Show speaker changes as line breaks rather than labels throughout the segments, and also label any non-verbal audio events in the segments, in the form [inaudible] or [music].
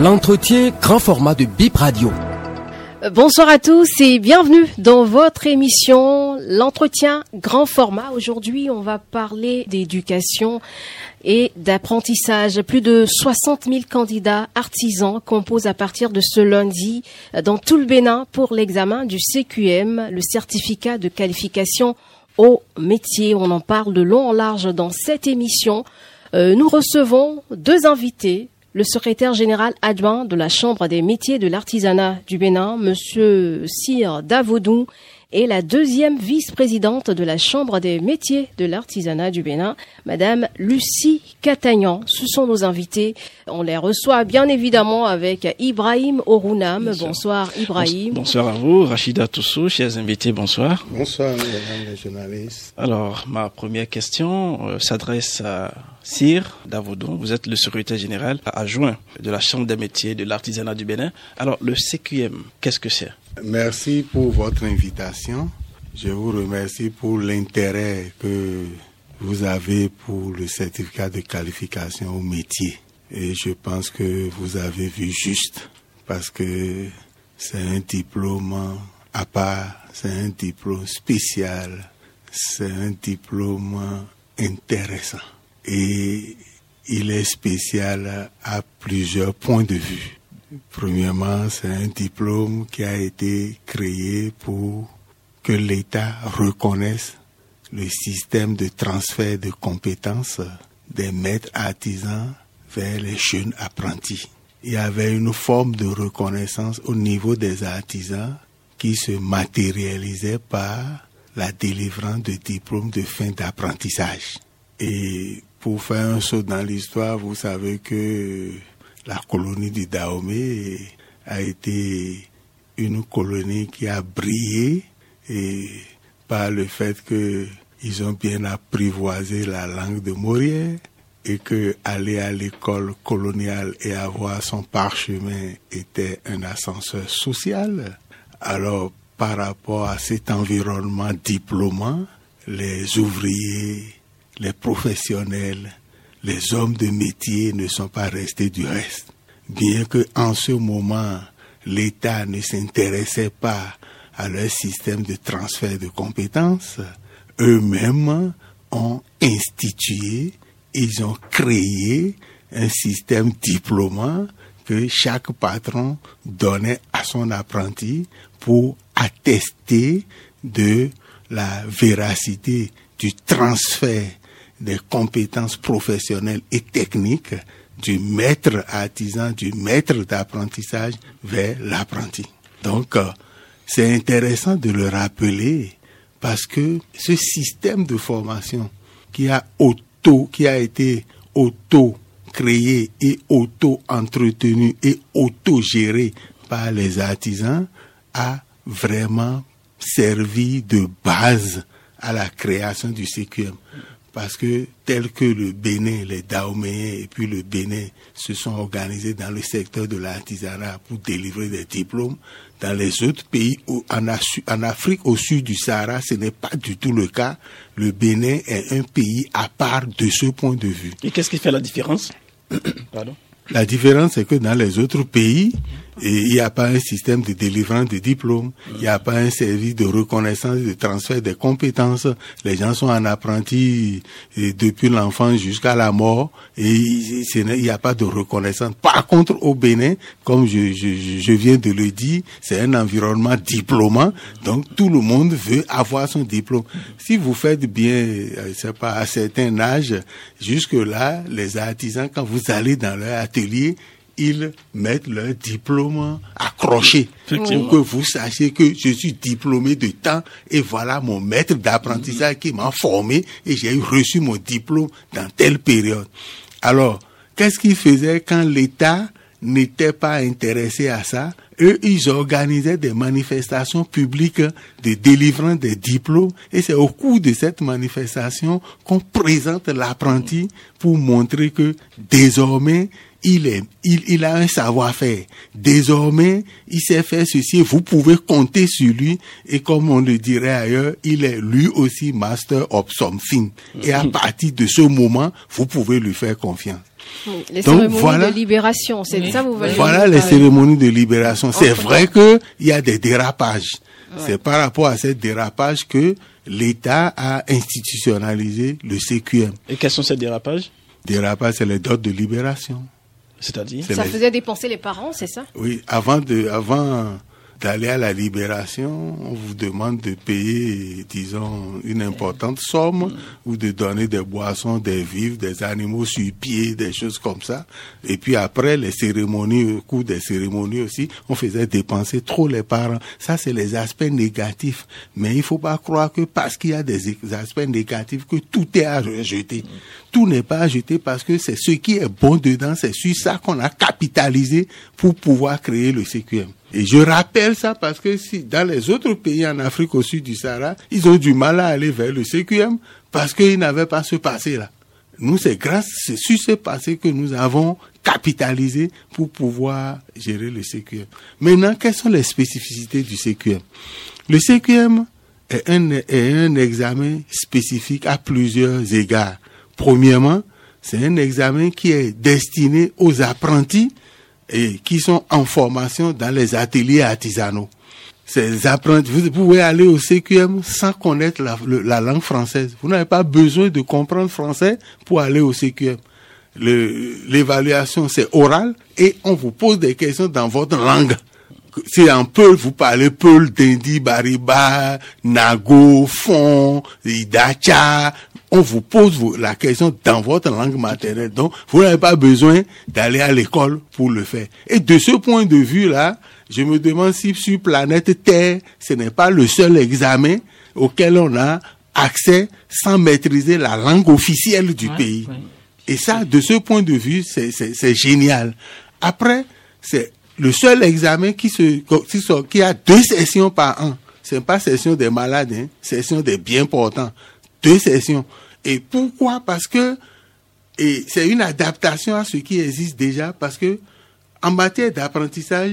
L'entretien grand format de Bip Radio.
Bonsoir à tous et bienvenue dans votre émission L'entretien grand format. Aujourd'hui, on va parler d'éducation et d'apprentissage. Plus de 60 000 candidats artisans composent à partir de ce lundi dans tout le Bénin pour l'examen du CQM, le certificat de qualification au métier. On en parle de long en large dans cette émission. Euh, nous recevons deux invités le secrétaire général adjoint de la Chambre des métiers de l'artisanat du Bénin, Monsieur Sir Davodou, et la deuxième vice-présidente de la Chambre des métiers de l'artisanat du Bénin, Madame Lucie Catagnan. Ce sont nos invités. On les reçoit bien évidemment avec Ibrahim Orounam. Bonsoir Ibrahim.
Bonsoir à vous, Rachida Toussou, chers invités, bonsoir.
Bonsoir mesdames les journalistes.
Alors, ma première question euh, s'adresse à Sire Davodon, vous êtes le secrétaire général adjoint de la Chambre des métiers de l'artisanat du Bénin. Alors, le CQM, qu'est-ce que c'est?
Merci pour votre invitation. Je vous remercie pour l'intérêt que vous avez pour le certificat de qualification au métier. Et je pense que vous avez vu juste parce que c'est un diplôme à part, c'est un diplôme spécial, c'est un diplôme intéressant et il est spécial à plusieurs points de vue. Premièrement, c'est un diplôme qui a été créé pour que l'État reconnaisse le système de transfert de compétences des maîtres artisans vers les jeunes apprentis. Il y avait une forme de reconnaissance au niveau des artisans qui se matérialisait par la délivrance de diplômes de fin d'apprentissage. Et pour faire un saut dans l'histoire, vous savez que la colonie du Dahomey a été une colonie qui a brillé et par le fait qu'ils ont bien apprivoisé la langue de Morière et que aller à l'école coloniale et avoir son parchemin était un ascenseur social. Alors, par rapport à cet environnement diplômant, les ouvriers, les professionnels, les hommes de métier ne sont pas restés du reste. Bien que en ce moment, l'État ne s'intéressait pas à leur système de transfert de compétences, eux-mêmes ont institué, ils ont créé un système diplômant que chaque patron donnait à son apprenti pour attester de la véracité du transfert des compétences professionnelles et techniques du maître artisan, du maître d'apprentissage vers l'apprenti. Donc, euh, c'est intéressant de le rappeler parce que ce système de formation qui a auto, qui été auto créé et auto entretenu et auto géré par les artisans a vraiment servi de base à la création du CQM parce que tel que le Bénin, les Dahoméens et puis le Bénin se sont organisés dans le secteur de l'artisanat pour délivrer des diplômes, dans les autres pays, en, en Afrique au sud du Sahara, ce n'est pas du tout le cas. Le Bénin est un pays à part de ce point de vue.
Et qu'est-ce qui fait la différence? [coughs] Pardon?
La différence, c'est que dans les autres pays, il n'y a pas un système de délivrance de diplômes, il n'y a pas un service de reconnaissance, de transfert des compétences. Les gens sont en apprenti depuis l'enfance jusqu'à la mort et il n'y a pas de reconnaissance. Par contre, au Bénin, comme je, je, je viens de le dire, c'est un environnement diplômant, donc tout le monde veut avoir son diplôme. Si vous faites bien, euh, je sais pas, à certain âge, jusque-là, les artisans, quand vous allez dans leur atelier, ils mettent leur diplôme accroché. Pour que vous sachiez que je suis diplômé de temps et voilà mon maître d'apprentissage qui m'a formé et j'ai reçu mon diplôme dans telle période. Alors, qu'est-ce qu'ils faisaient quand l'État n'était pas intéressé à ça? Eux, ils organisaient des manifestations publiques de délivrance des diplômes et c'est au cours de cette manifestation qu'on présente l'apprenti pour montrer que désormais il, est, il, il a un savoir-faire. Désormais, il sait faire ceci. Vous pouvez compter sur lui. Et comme on le dirait ailleurs, il est lui aussi master of something. Et à [laughs] partir de ce moment, vous pouvez lui faire confiance.
Les cérémonies de libération, c'est ça vous voulez
Voilà les cérémonies de libération. C'est vrai qu'il y a des dérapages. C'est par rapport à ces dérapages que l'État a institutionnalisé le CQM.
Et quels sont ces dérapages?
Dérapages, c'est les dots de libération.
C'est-à-dire
Ça faisait dépenser les parents, c'est ça?
Oui, avant de, avant d'aller à la libération, on vous demande de payer, disons, une importante somme ou de donner des boissons, des vivres, des animaux sur pied, des choses comme ça. Et puis après, les cérémonies, au cours des cérémonies aussi, on faisait dépenser trop les parents. Ça, c'est les aspects négatifs. Mais il faut pas croire que parce qu'il y a des aspects négatifs, que tout est à rejeter. Tout n'est pas à jeter parce que c'est ce qui est bon dedans, c'est sur ça qu'on a capitalisé pour pouvoir créer le CQM. Et je rappelle ça parce que si dans les autres pays en Afrique au sud du Sahara, ils ont du mal à aller vers le CQM parce qu'ils n'avaient pas ce passé-là. Nous, c'est grâce, c'est sur ce passé que nous avons capitalisé pour pouvoir gérer le CQM. Maintenant, quelles sont les spécificités du CQM Le CQM est un, est un examen spécifique à plusieurs égards. Premièrement, c'est un examen qui est destiné aux apprentis et qui sont en formation dans les ateliers artisanaux. Ces apprentis, vous pouvez aller au CQM sans connaître la, la langue française. Vous n'avez pas besoin de comprendre français pour aller au CQM. L'évaluation, c'est oral et on vous pose des questions dans votre langue. Si en Peul, vous parlez Peul, Dindi, Bariba, Nago, Fon, Idacha, on vous pose la question dans votre langue maternelle. Donc, vous n'avez pas besoin d'aller à l'école pour le faire. Et de ce point de vue-là, je me demande si sur planète Terre, ce n'est pas le seul examen auquel on a accès sans maîtriser la langue officielle du pays. Et ça, de ce point de vue, c'est génial. Après, c'est le seul examen qui, se, qui a deux sessions par an. C'est pas session des malades, hein, session des bien portants deux sessions. Et pourquoi? Parce que et c'est une adaptation à ce qui existe déjà, parce que en matière d'apprentissage,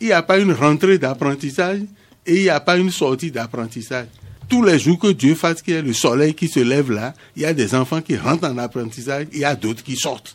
il n'y a pas une rentrée d'apprentissage et il n'y a pas une sortie d'apprentissage. Tous les jours que Dieu fasse qu'il y ait le soleil qui se lève là, il y a des enfants qui rentrent en apprentissage, il y a d'autres qui sortent.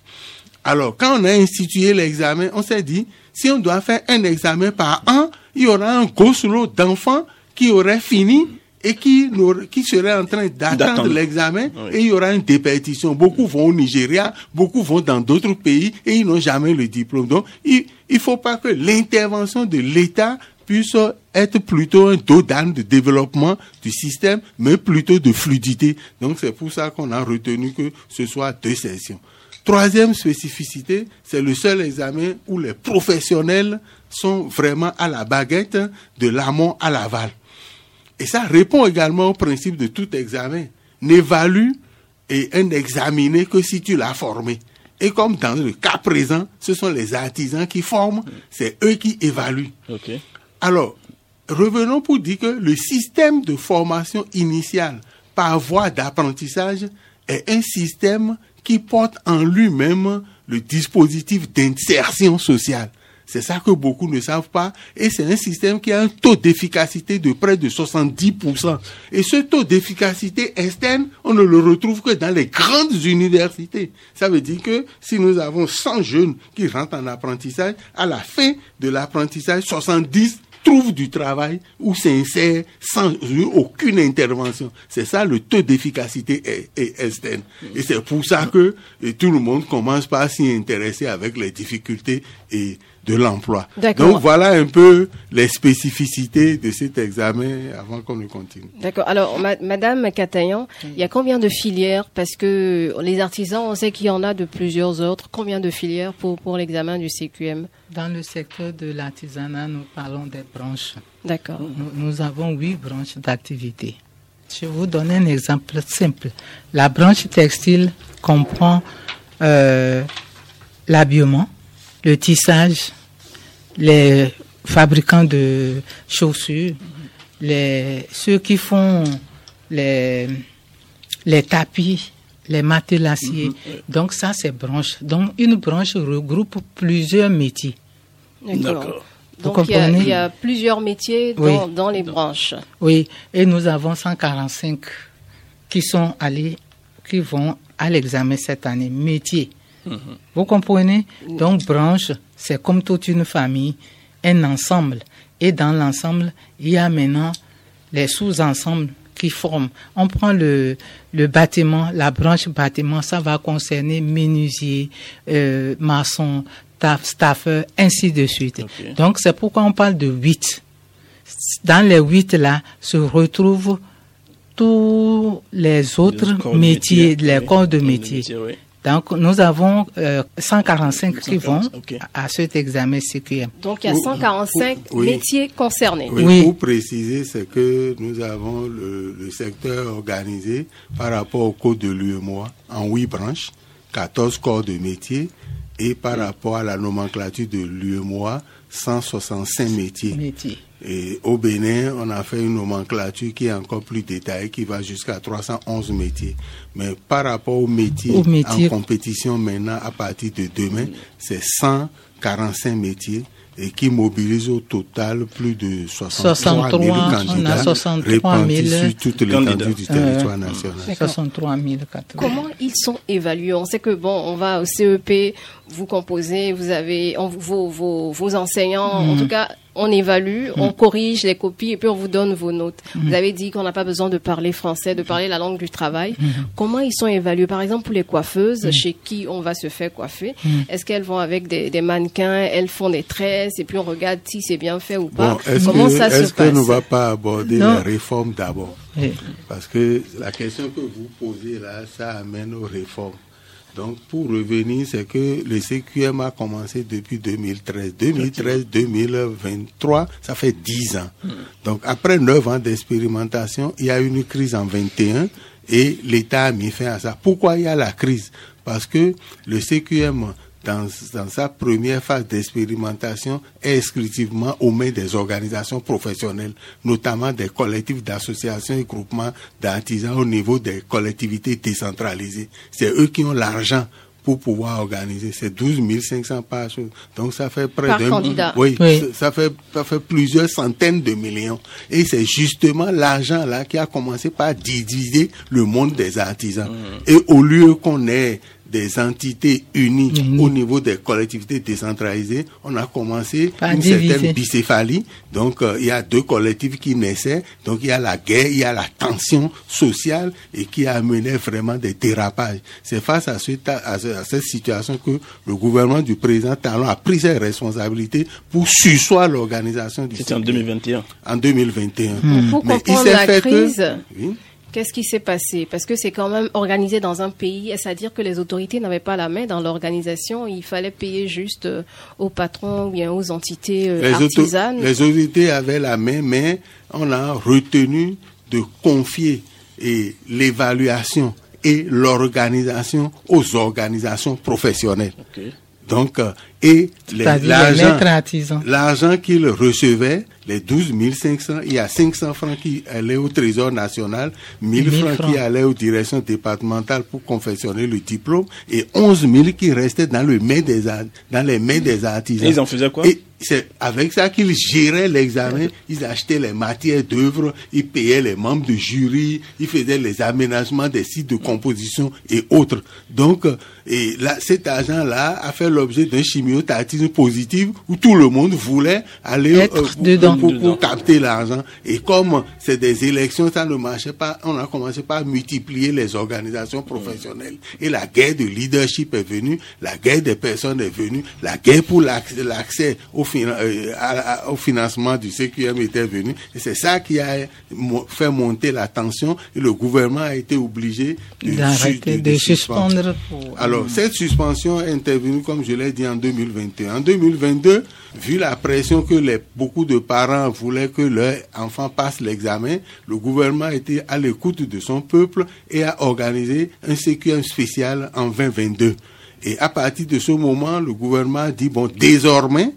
Alors, quand on a institué l'examen, on s'est dit, si on doit faire un examen par an, il y aura un gros lot d'enfants qui auraient fini et qui, qui serait en train d'attendre l'examen et il y aura une dépétition. Beaucoup vont au Nigeria, beaucoup vont dans d'autres pays et ils n'ont jamais le diplôme. Donc, il ne faut pas que l'intervention de l'État puisse être plutôt un dos d'âne de développement du système, mais plutôt de fluidité. Donc, c'est pour ça qu'on a retenu que ce soit deux sessions. Troisième spécificité, c'est le seul examen où les professionnels sont vraiment à la baguette de l'amont à l'aval. Et ça répond également au principe de tout examen. N'évalue et un examiné que si tu l'as formé. Et comme dans le cas présent, ce sont les artisans qui forment, c'est eux qui évaluent. Alors, revenons pour dire que le système de formation initiale par voie d'apprentissage est un système qui porte en lui-même le dispositif d'insertion sociale. C'est ça que beaucoup ne savent pas. Et c'est un système qui a un taux d'efficacité de près de 70%. Et ce taux d'efficacité externe, on ne le retrouve que dans les grandes universités. Ça veut dire que si nous avons 100 jeunes qui rentrent en apprentissage, à la fin de l'apprentissage, 70 trouvent du travail ou s'insèrent sans aucune intervention. C'est ça le taux d'efficacité externe. Et c'est pour ça que tout le monde commence par s'y intéresser avec les difficultés de l'emploi. Donc voilà un peu les spécificités de cet examen avant qu'on ne continue.
D'accord. Alors Madame Catayan, il y a combien de filières? Parce que les artisans, on sait qu'il y en a de plusieurs autres. Combien de filières pour, pour l'examen du CQM
Dans le secteur de l'artisanat, nous parlons des branches.
D'accord.
Nous, avons huit branches d'activité. Je vais vous donner un exemple simple. La branche textile comprend euh, l'habillement, le tissage, les fabricants de chaussures, les, ceux qui font les, les tapis, les matelassiers. Mhm. Donc ça, c'est branche. Donc une branche regroupe plusieurs métiers.
D'accord. Donc il y, a, plusieurs métiers dans, dans, les branches.
Oui, et nous avons 145 qui sont allés, qui vont à l'examen cette année, métiers. Vous comprenez Donc branche, c'est comme toute une famille, un ensemble. Et dans l'ensemble, il y a maintenant les sous-ensembles qui forment. On prend le, le bâtiment, la branche bâtiment, ça va concerner menuisier, euh, maçon, taf, staffeur, ainsi de suite. Donc c'est pourquoi on parle de huit. Dans les huit là se retrouvent tous les autres métiers,
métier,
les
oui.
corps de métier.
métier, oui.
Donc nous avons euh, 145 qui vont
145, ok.
à cet examen CQM.
Donc il y a
Oui,
145
oui.
métiers concernés.
Oui,
Oui.
Pour préciser, c'est que nous avons le, le secteur organisé par rapport au code de l'UEMOA en huit branches, 14 corps de métier, et par rapport à la nomenclature de l'UEMOA, 165 métiers.
Métier.
Et au Bénin, on a fait une nomenclature qui est encore plus détaillée, qui va jusqu'à 311 métiers. Mais par rapport aux métiers,
Aux métiers.
en compétition maintenant, à partir de demain, c'est 145 métiers et qui mobilisent au total plus de 63 000
63, on a
candidats
63
répartis
000
sur toute
candidats.
l'étendue du territoire national.
63 000
Comment ils sont évalués? On sait que bon, on va au CEP, vous composez, vous avez on- vos, vos, vos enseignants, en tout cas, on évalue, on corrige les copies et puis on vous donne vos notes. Vous avez dit qu'on n'a pas besoin de parler français, de parler la langue du travail. Comment ils sont évalués? Par exemple, pour les coiffeuses, chez qui on va se faire coiffer, est-ce qu'elles vont avec des, des mannequins, elles font des tresses et puis on regarde si c'est bien fait ou pas?
Bon, est-ce
Comment
que,
ça se
est-ce que
passe?
ne va pas aborder
Non.
la réforme d'abord?
Oui.
Parce que la question que vous posez là, ça amène aux réformes. Donc, pour revenir, c'est que le CQM a commencé depuis 2013. 2013-2023, ça fait 10 ans. Donc, après 9 ans d'expérimentation, il y a eu une crise en 21 et l'État a mis fin à ça. Pourquoi il y a la crise? Parce que le CQM, dans, dans sa première phase d'expérimentation, est exclusivement aux mains des organisations professionnelles, notamment des collectifs d'associations et groupements d'artisans au niveau des collectivités décentralisées. C'est eux qui ont l'argent pour pouvoir organiser. C'est 12 500 par chose. Donc ça fait près d'un...
candidat.
Oui,
Oui.
ça- ça fait, ça fait plusieurs centaines de millions. Et c'est justement l'argent là qui a commencé par diviser le monde des artisans. Et au lieu qu'on ait des entités unies
Unies.
au niveau des collectivités décentralisées, on a commencé
Par
une
diviser.
certaine bicéphalie. Donc, euh, il y a deux collectifs qui naissaient. Donc, il y a la guerre, il y a la tension sociale et qui a amené vraiment des dérapages. C'est face à, ce- à ce- à cette situation que le gouvernement du président Talon a pris ses responsabilités pour sursoir l'organisation du
C'était en
CPI
2021.
en 2021.
Pour
Mais il
comprendre
s'est
la
fait que-
crise,
Oui.
Qu'est-ce qui s'est passé? Parce que c'est quand même organisé dans un pays, est-ce à dire que les autorités n'avaient pas la main dans l'organisation? Il fallait payer juste euh, aux patrons ou bien aux entités euh,
les, auto-
artisanes?
les autorités avaient la main, mais on a retenu de confier et l'évaluation et l'organisation aux organisations professionnelles. Donc, euh, et les-
C'est-à-dire les
l'argent,
maîtres artisans.
l'argent qu'ils recevaient, les 12 500, il y a 500 francs qui allaient au Trésor national, 1000
1000
francs,
francs.
qui allaient aux directions départementales pour confectionner le diplôme et 11 000 qui restaient dans, le main des, dans les mains des artisans.
Et ils en faisaient quoi?
Et c'est avec ça qu'ils géraient l'examen, ils achetaient les matières d'œuvre, ils payaient les membres du jury, ils faisaient les aménagements des sites de composition et autres. Donc, euh, et là, cet argent-là a fait l'objet d'un chimiotatisme positif où tout le monde voulait aller
Être
pour,
dedans.
pour- capter l'argent. Et comme c'est des élections, ça ne marchait pas, on a commencé par multiplier les organisations professionnelles. Et la guerre de leadership est venue, la guerre des personnes est venue, la guerre pour l'accès au, euh, à- à- au financement du CQM était venue. Et c'est ça qui a fait monter la tension et le gouvernement a été obligé de,
de suspendre pour-
Alors, cette suspension est intervenue, comme je l'ai dit, en 2021. En 2022, vu la pression que beaucoup de parents voulaient que leurs enfants passent l'examen, le gouvernement était à l'écoute de son peuple et a organisé un CQM spécial en 2022. Et à partir de ce moment, le gouvernement dit, bon, désormais,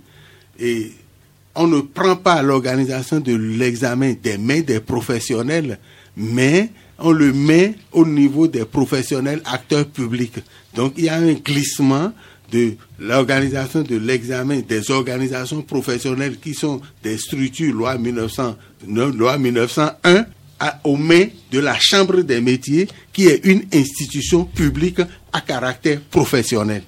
on ne prend pas l'organisation de l'examen des mains des professionnels, mais on le met au niveau des professionnels acteurs publics. Donc il y a un glissement de l'organisation de l'examen des organisations professionnelles qui sont des structures loi 1900, non, loi 1901 à- aux mains de la Chambre des métiers qui est une institution publique à caractère professionnel.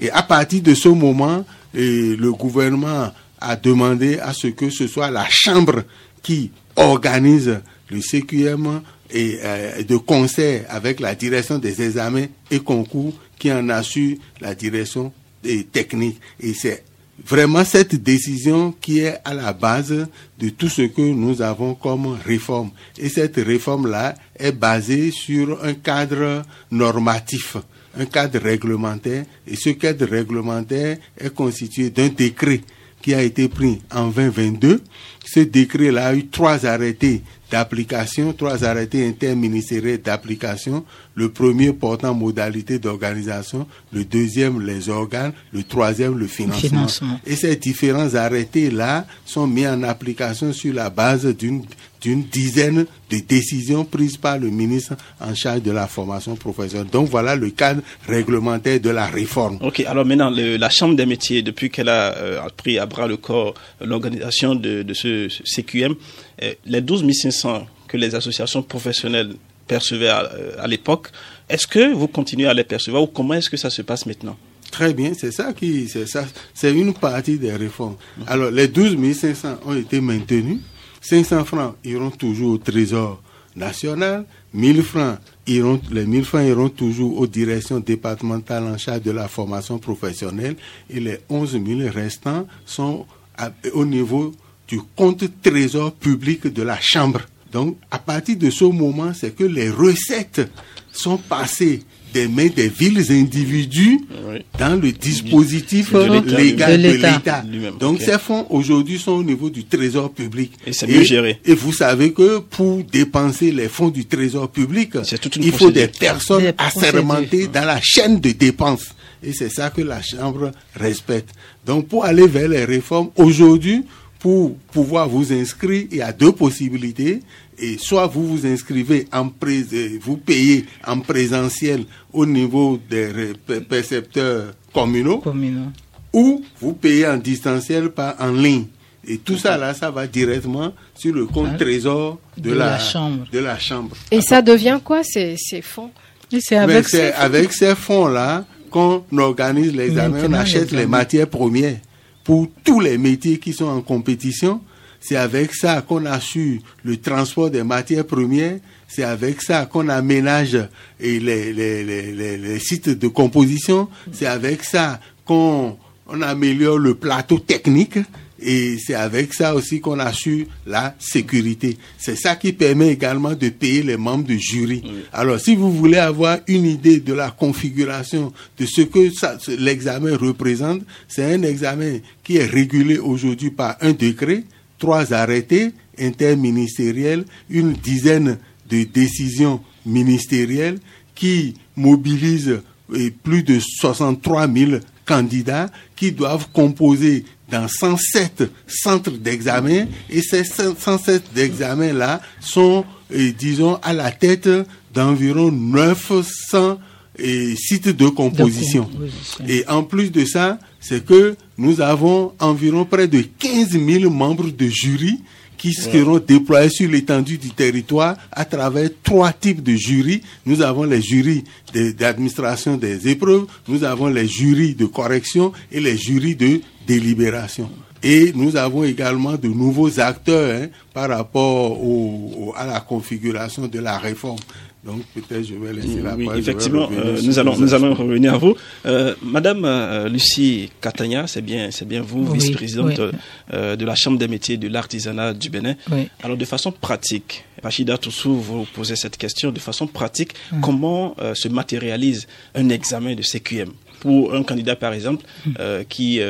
Et à partir de ce moment, le gouvernement a demandé à ce que ce soit la chambre qui organise le CQM et euh, de concert avec la direction des examens et concours qui en assure la direction des techniques. Et c'est vraiment cette décision qui est à la base de tout ce que nous avons comme réforme. Et cette réforme-là est basée sur un cadre normatif, un cadre réglementaire. Et ce cadre réglementaire est constitué d'un décret qui a été pris en 2022. Ce décret-là a eu trois arrêtés d'application, trois arrêtés interministériels d'application. Le premier portant modalité d'organisation, le deuxième les organes, le troisième le financement. Et ces différents arrêtés-là sont mis en application sur la base d'une d'une dizaine de décisions prises par le ministre en charge de la formation professionnelle. Donc voilà le cadre réglementaire de la réforme.
Ok, alors maintenant, la Chambre des métiers, depuis qu'elle a euh, pris à bras le corps l'organisation de, de, ce, CQM, euh, les 12 500 que les associations professionnelles percevaient à, euh, à l'époque, est-ce que vous continuez à les percevoir ou comment est-ce que ça se passe maintenant?
Très bien, c'est ça qui, c'est ça, c'est une partie des réformes. Alors, les 12 500 ont été maintenus 500 francs iront toujours au Trésor national, 1000 francs iront, les 1000 francs iront toujours aux directions départementales en charge de la formation professionnelle et les 11 000 restants sont au niveau du compte Trésor public de la Chambre. Donc, à partir de ce moment, c'est que les recettes sont passées des mains des villes individus dans le dispositif légal de l'État. Donc ces fonds aujourd'hui sont au niveau du trésor public.
Et c'est mieux géré.
Et vous savez que pour dépenser les fonds du trésor public, il faut des personnes assermentées dans la chaîne de dépenses. Et c'est ça que la Chambre respecte. Donc pour aller vers les réformes, aujourd'hui, pour pouvoir vous inscrire, il y a deux possibilités. Et soit vous vous inscrivez en pré vous payez en présentiel au niveau des percepteurs communaux, ou vous payez en distanciel par en ligne. Et tout ça là, ça va directement sur le compte trésor de, la, chambre. de la chambre.
Et ça devient quoi ces, ces fonds?
C'est avec, ces, avec ces fonds là qu'on organise l'examen, on achète les matières premières pour tous les métiers qui sont en compétition. C'est avec ça qu'on assure le transport des matières premières. C'est avec ça qu'on aménage les, les, les, sites de composition. C'est avec ça qu'on on améliore le plateau technique. Et c'est avec ça aussi qu'on assure la sécurité. C'est ça qui permet également de payer les membres du jury. Alors, si vous voulez avoir une idée de la configuration de ce que l'examen représente, c'est un examen qui est régulé aujourd'hui par un décret, trois arrêtés interministériels, une dizaine de décisions ministérielles qui mobilisent eh, plus de 63 000 candidats qui doivent composer dans 107 centres d'examen et ces 107 d'examen-là sont, eh, disons, à la tête d'environ 900 eh, sites de composition. Et en plus de ça, c'est que nous avons environ près de 15 000 membres de jury qui seront déployés sur l'étendue du territoire à travers trois types de jurys. Nous avons les jurys d'administration des épreuves, nous avons les jurys de correction et les jurys de délibération. Et nous avons également de nouveaux acteurs hein, par rapport à la configuration de la réforme. Donc peut-être je vais laisser la
oui, Effectivement, euh, nous allons nous allons revenir à vous, euh, Madame euh, Lucie Catania, c'est bien c'est bien vous, vice-présidente de la Chambre des métiers de l'artisanat du Bénin. Alors de façon pratique, Rachida Toussou vous posez cette question de façon pratique, hum. comment se matérialise un examen de CQM pour un candidat par exemple hum. qui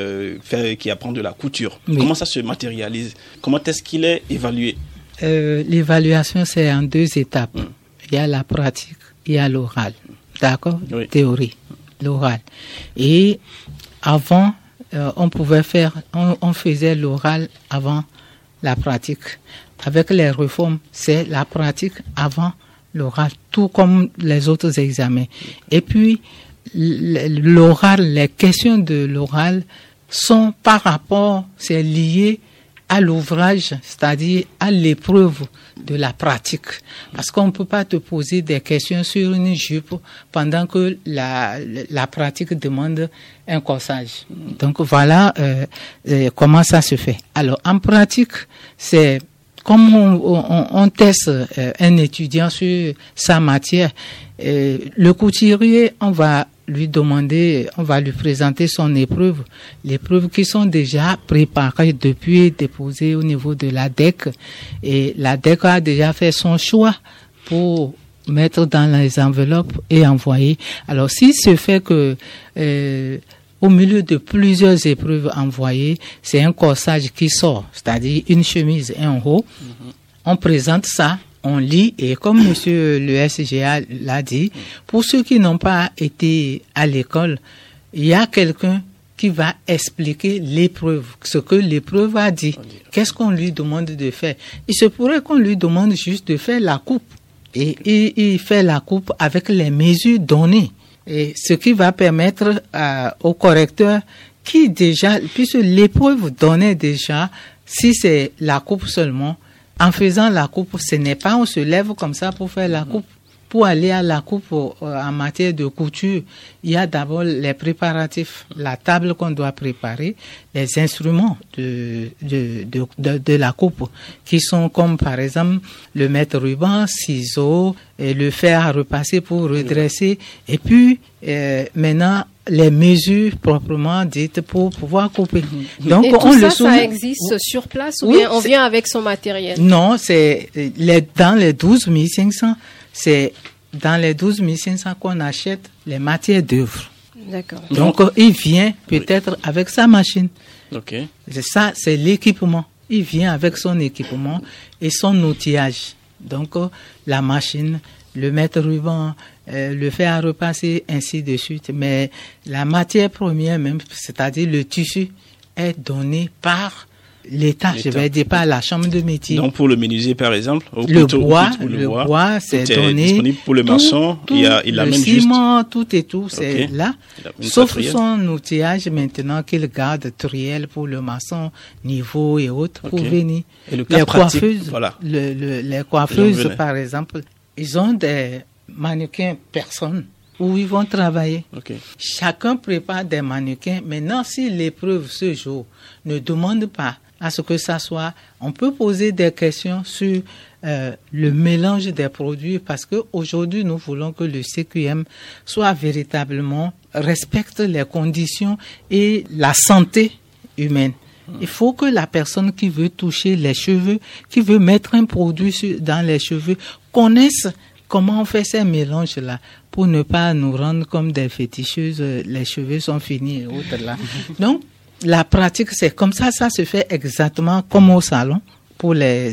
fait qui apprend de la couture. Comment ça se matérialise? Comment est-ce qu'il est évalué?
L'évaluation c'est en deux étapes. Hum il y a la pratique, il y a l'oral. D'accord? Théorie, l'oral. Et avant, euh, on pouvait faire, on, faisait l'oral avant la pratique. Avec les réformes, c'est la pratique avant l'oral, tout comme les autres examens. Et puis, l'oral, les questions de l'oral sont par rapport, c'est lié à l'ouvrage, c'est-à-dire à, l'épreuve de la pratique. Parce qu'on ne peut pas te poser des questions sur une jupe pendant que la, la pratique demande un corsage. Donc voilà euh, euh, comment ça se fait. Alors en pratique, c'est comme on, on, teste euh, un étudiant sur sa matière, le couturier, on va lui demander, on va lui présenter son épreuve, les preuves qui sont déjà préparées depuis déposées au niveau de la DEC. Et la DEC a déjà fait son choix pour mettre dans les enveloppes et envoyer. Alors, s'il se fait que euh, au milieu de plusieurs épreuves envoyées, c'est un corsage qui sort, c'est-à-dire une chemise et un haut, mm-hmm. on présente ça on lit et comme monsieur le SGA l'a dit, pour ceux qui n'ont pas été à l'école, il y a quelqu'un qui va expliquer l'épreuve, ce que l'épreuve a dit. Qu'est-ce qu'on lui demande de faire? Il se pourrait qu'on lui demande juste de faire la coupe. Et il, fait la coupe avec les mesures données. Et ce qui va permettre euh, au correcteur qui déjà, puisque l'épreuve donnait déjà, si c'est la coupe seulement, en faisant la coupe, ce n'est pas on se lève comme ça pour faire la coupe. Pour aller à la coupe euh, en matière de couture, il y a d'abord les préparatifs, la table qu'on doit préparer, les instruments de, de, de, de, la coupe, qui sont comme par exemple le mètre ruban, ciseaux, et le fer à repasser pour redresser, et puis euh, maintenant les mesures proprement dites pour pouvoir couper.
Mhm. Donc, Et tout ça, ça existe sur place ou bien on vient avec son matériel?
Non, c'est les, dans les 12 500, c'est dans les 12 500 qu'on achète les matières d'œuvre. D'accord. Donc, il vient peut-être avec sa machine. Ok. C'est ça, c'est l'équipement. Il vient avec son équipement et son outillage. Donc, la machine, le mètre ruban, euh, le fer à repasser, ainsi de suite. Mais la matière première même, c'est-à-dire le tissu, est donné par l'État, je vais dire pas la chambre de métier.
Donc pour le menuisier par exemple,
le, bois, le, bois, c'est donné.
Disponible pour le maçon, il a, il
le ciment, tout et tout, c'est là. Sauf son outillage maintenant qu'il garde triel pour le maçon, niveau et autres pour venir.
Et le les coiffeuses, voilà.
les coiffeuses par exemple, ils ont des mannequins personnes où ils vont travailler. Chacun prépare des mannequins. Maintenant, si l'épreuve ce jour ne demande pas à ce que ça soit, on peut poser des questions sur euh, le mélange des produits parce que aujourd'hui nous voulons que le CQM soit véritablement respecte les conditions et la santé humaine. Il faut que la personne qui veut toucher les cheveux, qui veut mettre un produit dans les cheveux, connaisse comment on fait ces mélanges-là pour ne pas nous rendre comme des féticheuses, les cheveux sont finis et autres là. Donc, la pratique, c'est comme ça, ça se fait exactement comme au salon pour les,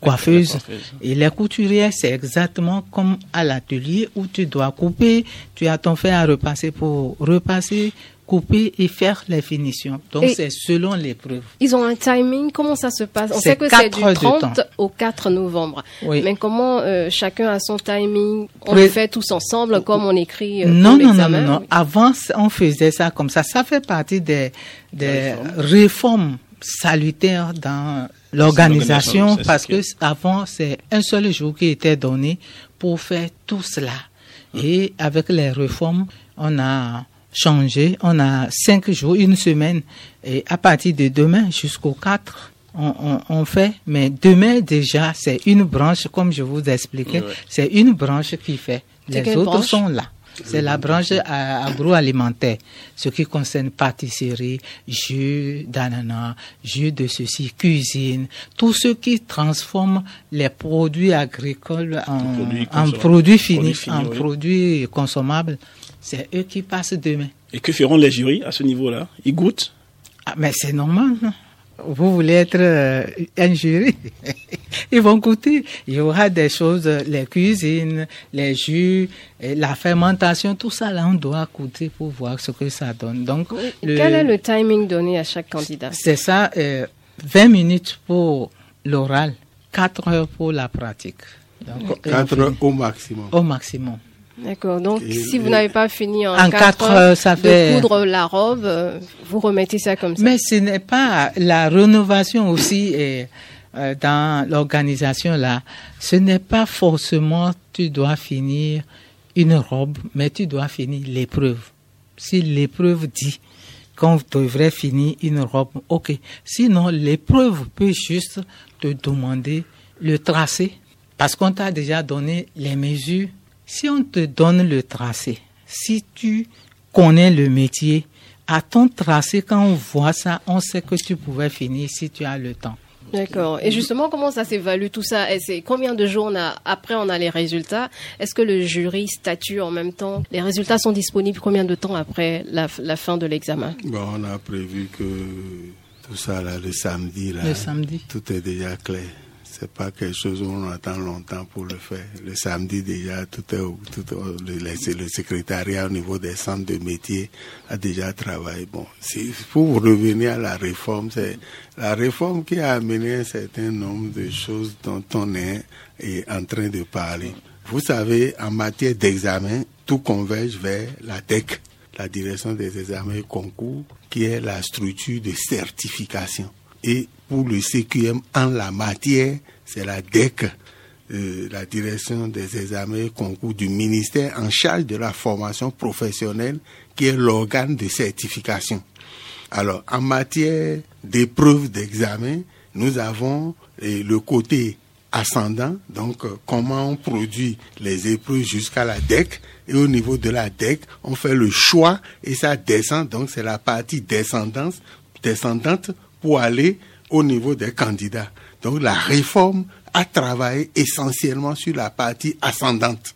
coiffeuses. Et les couturières, c'est exactement comme à l'atelier où tu dois couper, tu as ton fer à repasser pour repasser, couper et faire les finitions. Donc c'est selon l'épreuve.
Ils ont un timing, comment ça se passe? On sait que c'est du 30 au 4 novembre. Mais comment euh, chacun a son timing? On le fait tous ensemble comme on écrit euh,
non, non, non, non, non. Avant, on faisait ça comme ça. Ça fait partie des, des réformes salutaires dans l'organisation parce que avant, c'est un seul jour qui était donné pour faire tout cela. Et avec les réformes, on a changé. On a cinq jours, une semaine, et à partir de demain jusqu'au 4, on, on, fait. Mais demain déjà, c'est une branche, comme je vous expliquais, c'est une branche qui fait. Les autres sont là. C'est la branche agroalimentaire, ce qui concerne pâtisserie, jus d'ananas, jus de ceci, cuisine, tout ce qui transforme les produits agricoles en, produits, finis, en produits consommables. C'est eux qui passent demain.
Et que feront les jurys à ce niveau-là? Ils goûtent?
Ah, Mais c'est normal. Vous voulez être euh, un jury? [laughs] Ils vont goûter. Il y aura des choses, les cuisines, les jus, la fermentation, tout ça, là, on doit goûter pour voir ce que ça donne. Donc,
Quel est le timing donné à chaque candidat?
C'est ça, 20 euh, minutes pour l'oral, 4 heures pour la pratique.
Donc, 4 heures au maximum.
Au maximum.
D'accord. Donc, si vous n'avez pas fini en, quatre, heures, ça fait... de coudre la robe, euh, vous remettez ça comme ça.
Mais ce n'est pas la rénovation aussi et, euh, dans l'organisation là. Ce n'est pas forcément tu dois finir une robe, mais tu dois finir l'épreuve. Si l'épreuve dit qu'on devrait finir une robe, ok. Sinon, l'épreuve peut juste te demander le tracé, parce qu'on t'a déjà donné les mesures. Si on te donne le tracé, si tu connais le métier, à ton tracé, quand on voit ça, on sait que tu pouvais finir si tu as le temps.
D'accord. Et justement, comment ça s'évalue tout ça? C'est combien de jours on a, après on a les résultats? Est-ce que le jury statue en même temps? Les résultats sont disponibles combien de temps après la, fin de l'examen?
Bon, On a prévu que tout ça là, le samedi, là,
le samedi.
tout est déjà clair c'est pas quelque chose où on attend longtemps pour le faire. Le samedi déjà, tout est, tout le, secrétariat au niveau des centres de métier a déjà travaillé. Bon, si, pour revenir à la réforme, c'est la réforme qui a amené un certain nombre de choses dont on est, est en train de parler. Vous savez, en matière d'examen, tout converge vers la DEC, la direction des examens et concours, qui est la structure de certification. Et pour le CQM en la matière, c'est la DEC, euh, la direction des examens et concours du ministère en charge de la formation professionnelle, qui est l'organe de certification. Alors, en matière d'épreuves d'examen, nous avons euh, le côté ascendant, donc euh, comment on produit les épreuves jusqu'à la DEC, et au niveau de la DEC, on fait le choix et ça descend, donc c'est la partie descendante, descendante pour aller au niveau des candidats. Donc la réforme a travaillé essentiellement sur la partie ascendante.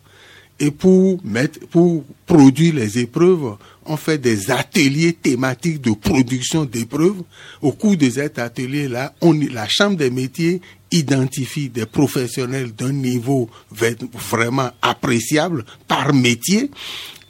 Et pour mettre, pour produire les épreuves, on fait des ateliers thématiques de production d'épreuves. Au cours de cet atelier-là, on, la Chambre des métiers identifie des professionnels d'un niveau vraiment appréciable par métier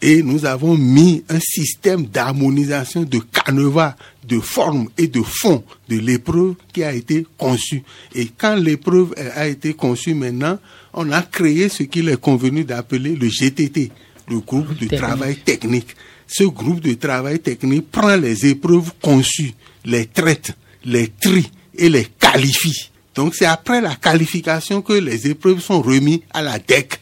et nous avons mis un système d'harmonisation de canevas de forme et de fond de l'épreuve qui a été conçue. Et quand l'épreuve a été conçue maintenant, on a créé ce qu'il est convenu d'appeler le GTT, le groupe de travail technique. Ce groupe de travail technique prend les épreuves conçues, les traite, les trie et les qualifie. Donc c'est après la qualification que les épreuves sont remises à la DEC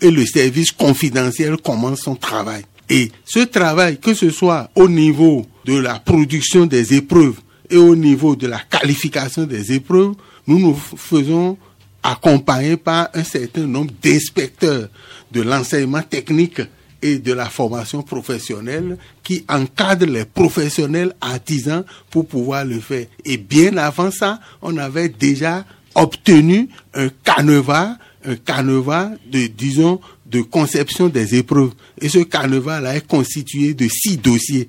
et le service confidentiel commence son travail. Et ce travail, que ce soit au niveau de la production des épreuves et au niveau de la qualification des épreuves, nous nous faisons accompagner par un certain nombre d'inspecteurs de l'enseignement technique et de la formation professionnelle qui encadrent les professionnels artisans pour pouvoir le faire. Et bien avant ça, on avait déjà obtenu un canevas un canevas de, disons, de conception des épreuves. Et ce canevas-là est constitué de six dossiers.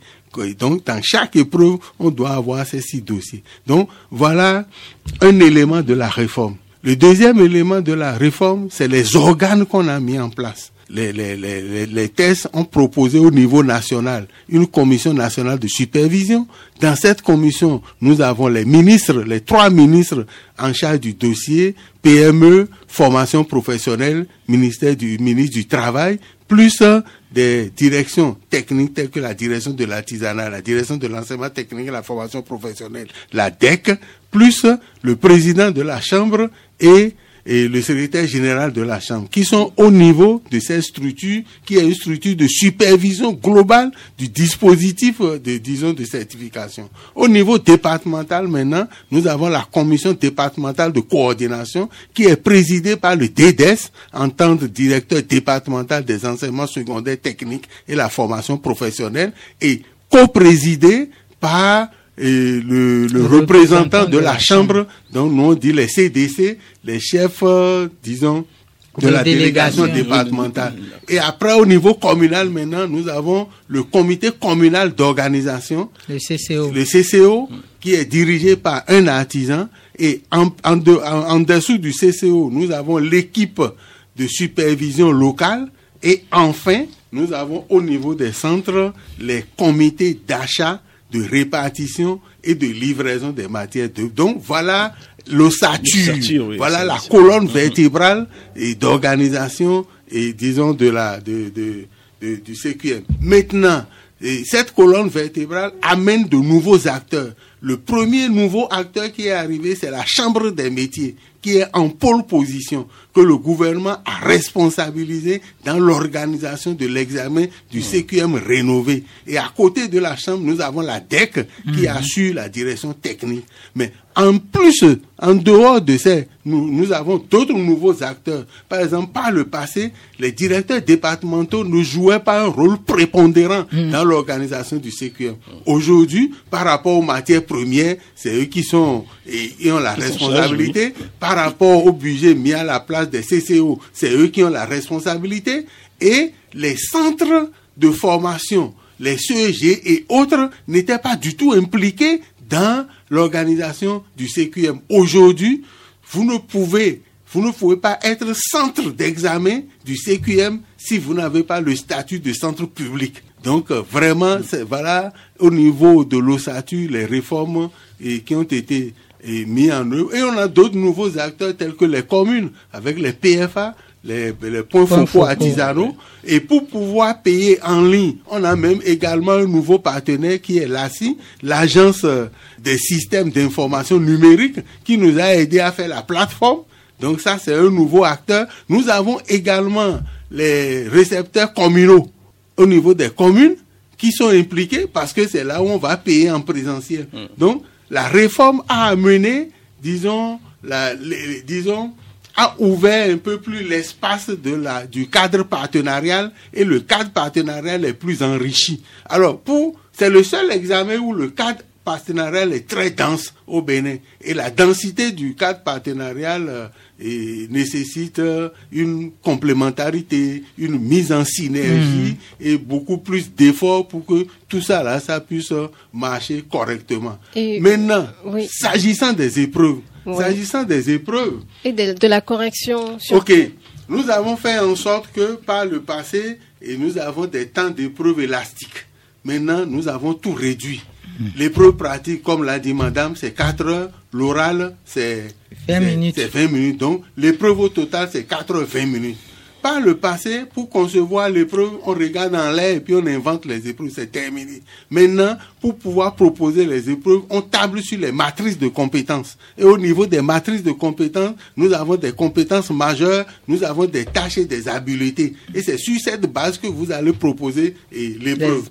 Donc, dans chaque épreuve, on doit avoir ces six dossiers. Donc, voilà un élément de la réforme. Le deuxième élément de la réforme, c'est les organes qu'on a mis en place les, les, les, les, tests ont proposé au niveau national une commission nationale de supervision. Dans cette commission, nous avons les ministres, les trois ministres en charge du dossier, PME, formation professionnelle, ministère du ministre du Travail, plus des directions techniques telles que la direction de l'artisanat, la direction de l'enseignement technique et la formation professionnelle, la DEC, plus le président de la Chambre et et le secrétaire général de la Chambre, qui sont au niveau de cette structure, qui est une structure de supervision globale du dispositif, euh, de, disons, de certification. Au niveau départemental, maintenant, nous avons la commission départementale de coordination, qui est présidée par le DEDES, en tant que directeur départemental des enseignements secondaires techniques et la formation professionnelle, et co-présidée par et le, le, représentant, de, la, chambre, donc nous on dit les CDC, les chefs, euh, disons, de, la délégation, départementale. Et après, au niveau communal, maintenant, nous avons le comité communal d'organisation,
le CCO,
le CCO, qui est dirigé par un artisan. Et en, en, en dessous du CCO, nous avons l'équipe de supervision locale. Et enfin, nous avons au niveau des centres les comités d'achat de répartition et de livraison des matières. Donc voilà l'ossature, voilà la colonne vertébrale et d'organisation et disons de la de, de, de du CQM. Maintenant, et cette colonne vertébrale amène de nouveaux acteurs. Le premier nouveau acteur qui est arrivé, c'est la Chambre des métiers, qui est en pôle position, que le gouvernement a responsabilisé dans l'organisation de l'examen du hmm. CQM rénové. Et à côté de la Chambre, nous avons la DEC qui hmm. assure la direction technique. Mais en plus, en dehors de ça, nous, nous avons d'autres nouveaux acteurs. Par exemple, par le passé, les directeurs départementaux ne jouaient pas un rôle prépondérant hmm. dans l'organisation du CQM. Aujourd'hui, par rapport aux matières premières, c'est eux qui sont et, ont la responsabilité. Par rapport au budget mis à la place des CCO, c'est eux qui ont la responsabilité. Et les centres de formation, les CEG et autres n'étaient pas du tout impliqués dans l'organisation du CQM. Aujourd'hui, vous ne pouvez vous ne pouvez pas être centre d'examen du CQM si vous n'avez pas le statut de centre public. Donc euh, vraiment, voilà au niveau de l'OSATU les réformes qui ont été mises en œuvre. Et on a d'autres nouveaux acteurs tels que les communes avec les PFA, les, points focaux artisanaux. Et pour pouvoir payer en ligne, on a même également un nouveau partenaire qui est l'ACI, l'agence des systèmes d'information numérique, qui nous a aidé à faire la plateforme. Donc ça, c'est un nouveau acteur. Nous avons également les récepteurs communaux au niveau des communes qui sont impliqués parce que c'est là où on va payer en présentiel. Hmm. Donc, la réforme a amené, disons, la, disons, a ouvert un peu plus l'espace de la, du cadre partenarial et le cadre partenarial est plus enrichi. Alors, pour, c'est le seul examen où le cadre partenarial est très dense au Bénin. Et la densité du cadre partenarial euh, et nécessite une complémentarité, une mise en synergie hmm. et beaucoup plus d'efforts pour que tout ça là, ça puisse marcher correctement. Maintenant, s'agissant des épreuves, s'agissant des épreuves.
Et de, la correction.
Ok, nous avons fait en sorte que par le passé, et nous avons des temps d'épreuves élastiques. Maintenant, nous avons tout réduit. Hmm. L'épreuve pratique, comme l'a dit madame, c'est 4 heures. L'oral, c'est
20 minutes.
C'est 20 minutes. Donc, l'épreuve au total, c'est 80 minutes. Par le passé, pour concevoir l'épreuve, on regarde en l'air et puis on invente les épreuves, c'est terminé. Maintenant, pour pouvoir proposer les épreuves, on table sur les matrices de compétences. Et au niveau des matrices de compétences, nous avons des compétences majeures, nous avons des tâches et des habiletés. Et c'est sur cette base que vous allez proposer l'épreuve.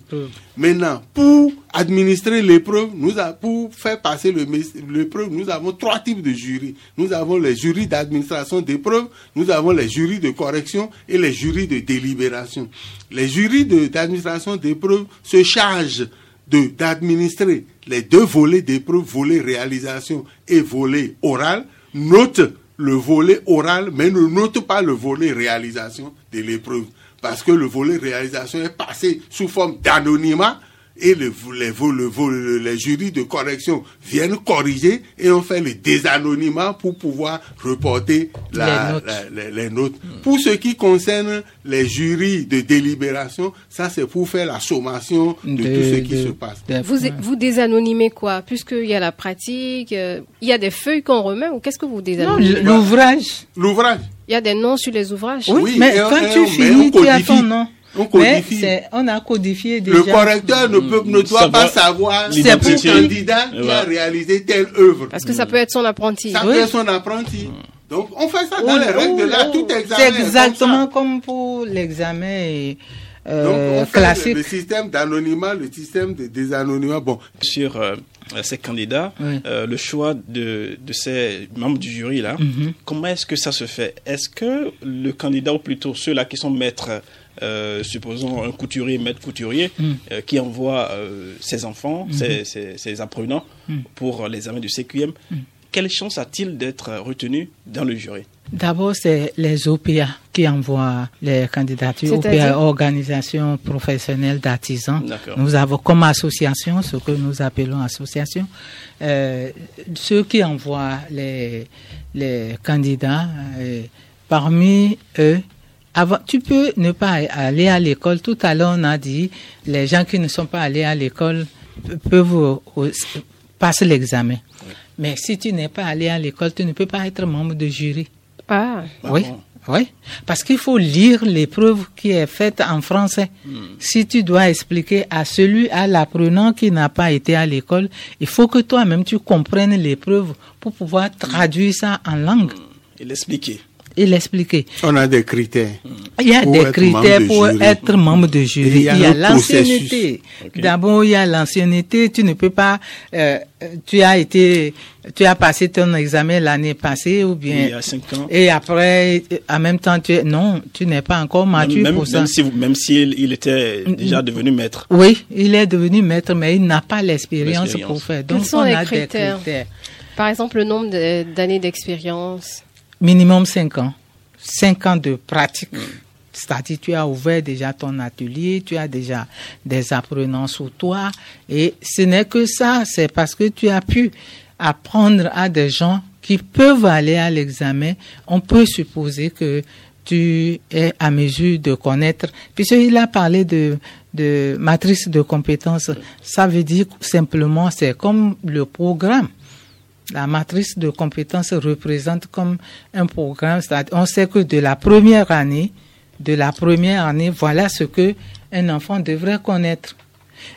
Maintenant, pour administrer l'épreuve, nous pour faire passer l'épreuve, nous avons trois types de jurys. Nous avons les jurys d'administration d'épreuve, nous avons les jurys de correction et les jurys de délibération. Les jurys d'administration d'épreuve se chargent d'administrer les deux volets d'épreuve, volet réalisation et volet oral, note le volet oral, mais ne note pas le volet réalisation de l'épreuve. Parce que le volet réalisation est passé sous forme d'anonymat et les, les, les jurys de correction viennent corriger et on fait le désanonymat pour pouvoir reporter les notes. Pour ce qui concerne les jurys de délibération, ça c'est pour faire la sommation de, tout ce qui se passe.
Vous, vous désanonymez quoi? Puisqu'il y a la pratique, euh, il y a des feuilles qu'on remet ou qu'est-ce que vous désanonymez?
L'ouvrage.
L'ouvrage.
Il y a des noms sur les ouvrages?
Oui, mais quand tu finis, tu as ton nom. On codifie. on a codifié déjà.
Le correcteur ne, peut, ne doit pas savoir c'est pour candidat qui a réalisé telle œuvre.
Parce que ça peut être son apprenti.
Ça peut être son apprenti. Donc, on fait ça dans les règles de l'art, tout examen.
C'est exactement comme, pour l'examen euh, classique.
Le, système d'anonymat, le système de désanonymat. Bon.
Sur euh, ces candidats, euh, le choix de, de, ces membres du jury là, mhm. comment est-ce que ça se fait? Est-ce que le candidat ou plutôt ceux-là qui sont maîtres euh, supposons un couturier, maître couturier, mm. euh, qui envoie euh, ses enfants, mm-hmm. ses, apprenants mm. pour l'examen du CQM, mm. quelle chance a-t-il d'être retenu dans le jury?
D'abord, c'est les OPA qui envoient les candidatures, OPA, Organisation professionnelle d'artisans. Nous avons comme association, ce que nous appelons association, ceux qui envoient les, les candidats, parmi eux, tu peux ne pas aller à l'école. Tout à l'heure, on a dit, les gens qui ne sont pas allés à l'école peuvent passer l'examen. Mais si tu n'es pas allé à l'école, tu ne peux pas être membre de jury.
Ah.
Oui. Oui, parce qu'il faut lire l'épreuve qui est faite en français. Hmm. Si tu dois expliquer à celui, à l'apprenant qui n'a pas été à l'école, il faut que toi-même tu comprennes l'épreuve pour pouvoir traduire ça en langue.
Et l'expliquer
et l'expliquer.
On a des critères.
Il y a des critères pour être membre de jury. Il y a l'ancienneté. D'abord, il y a l'ancienneté. Tu ne peux pas. Euh, tu as été, tu as passé ton examen l'année passée ou bien.
Il y a cinq ans.
Et après, en même temps, tu es, non, tu n'es pas encore mature
même,
pour ça.
Même si, même s'il il était déjà devenu maître.
Oui, il est devenu maître, mais il n'a pas l'expérience pour faire.
Donc, Quels sont on les a critères? des critères? Par exemple, le nombre d'années d'expérience
minimum 5 ans. 5 ans de pratique. C'est-à-dire, tu as ouvert déjà ton atelier, tu as déjà des apprenants sous toi. Et ce n'est que ça, c'est parce que tu as pu apprendre à des gens qui peuvent aller à l'examen. On peut supposer que tu es à mesure de connaître. Puisqu'il a parlé de, de matrice de compétences, ça veut dire simplement, c'est comme le programme. La matrice de compétences représente comme un programme. On sait que de la première année, de la première année, voilà ce que un enfant devrait connaître.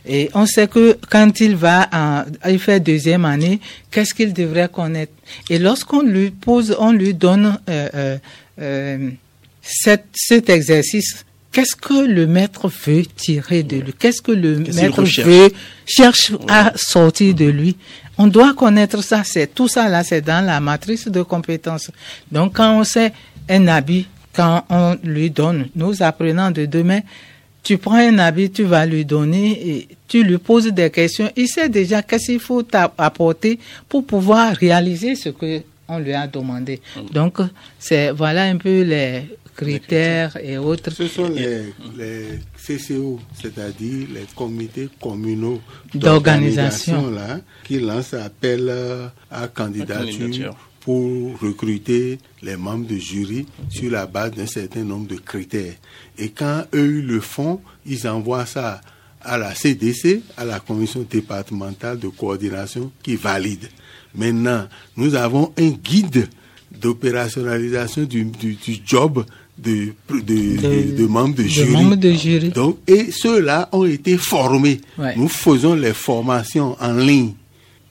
Et on sait que quand il va en, il fait deuxième année, qu'est-ce qu'il devrait connaître? Et lorsqu'on lui pose, on lui donne euh, euh, euh cet exercice, qu'est-ce que le maître veut tirer de lui? Qu'est-ce que le maître veut cherche à sortir de lui? On doit connaître ça. C'est tout ça là, c'est dans la matrice de compétences. Donc quand on sait un habit, quand on lui donne, nous apprenons de demain, tu prends un habit, tu vas lui donner et tu lui poses des questions. Il sait déjà qu'est-ce qu'il faut apporter pour pouvoir réaliser ce que on lui a demandé. Donc, c'est voilà un peu les critères et autres.
Ce sont les, les CCO, c'est-à-dire les comités communaux
d'organisation
qui lancent appel à candidature pour recruter les membres de jury sur la base d'un certain nombre de critères. Et quand eux le font, ils envoient ça à la CDC, à la commission départementale de coordination qui valide. Maintenant, nous avons un guide d'opérationnalisation du, du, job de, de, de, membres de jury.
Membres de jury.
Donc, et ceux-là ont été formés. Nous faisons les formations en ligne.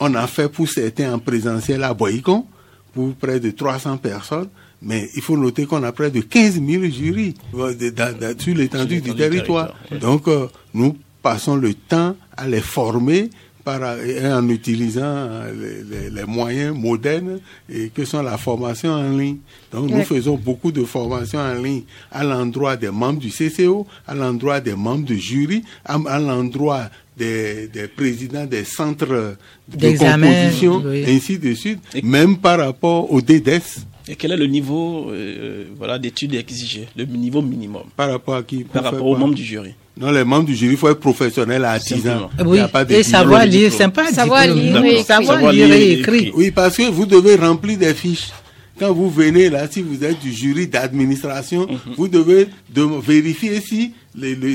On a fait pour certains en présentiel à Boycon, pour près de 300 personnes. Mais il faut noter qu'on a près de 15 000 jurys sur l'étendue du territoire. Donc, euh, nous passons le temps à les former par, en utilisant les, les, moyens modernes et que sont la formation en ligne. Donc nous faisons beaucoup de formations en ligne à l'endroit des membres du CCO, à l'endroit des membres du jury, à, l'endroit des, des, présidents des centres de composition, ainsi de suite, même par rapport au DDS.
Et quel est le niveau euh, voilà, d'études exigé, le niveau minimum?
Par rapport à qui?
Par rapport aux membres du jury.
Non, les membres du jury, il faut être professionnel à 10 ans.
Oui, et savoir lire, c'est pas
savoir lire,
savoir lire et écrire.
Oui, parce que vous devez remplir des fiches. Quand vous venez là, si vous êtes du jury d'administration, mhm. vous devez de vérifier si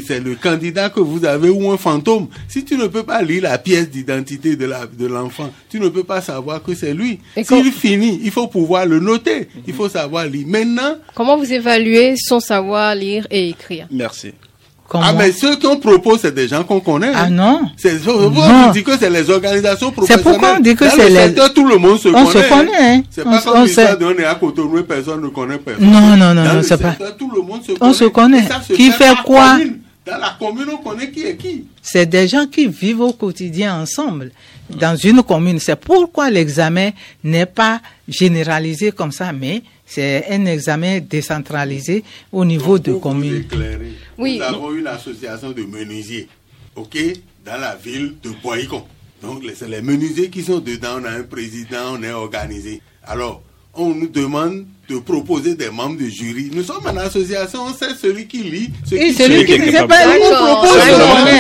c'est le candidat que vous avez ou un fantôme. Si tu ne peux pas lire la pièce d'identité de l'enfant, de tu ne peux pas savoir que c'est lui. S'il finit, il faut pouvoir le noter. Il faut savoir lire. Maintenant.
Comment vous évaluez son savoir lire et écrire?
Merci
ah, mais ceux qu'on propose, c'est des gens qu'on connaît.
Ah hein. non
C'est on dit que c'est les organisations professionnelles.
C'est pourquoi on dit que c'est les...
tout le monde se on
Se connaît hein.
C'est pas comme l'histoire on est à Cotonou personne ne connaît personne.
Non, non, non, non c'est pas...
Tout le monde se
connaît. On se connaît. qui fait quoi?
Dans la commune, on connaît qui est qui.
C'est des gens qui vivent au quotidien ensemble dans une commune. C'est pourquoi l'examen n'est pas généralisé comme ça, mais c'est un examen décentralisé au niveau de commune.
Oui. Nous avons une association de menuisiers, ok, dans la ville de Boycon. Donc, c'est les menuisiers qui sont dedans. On a un président, on est organisé. Alors, on nous demande de proposer des membres de jury. Nous sommes en association, on sait celui qui lit,
celui qui celui qui
lit.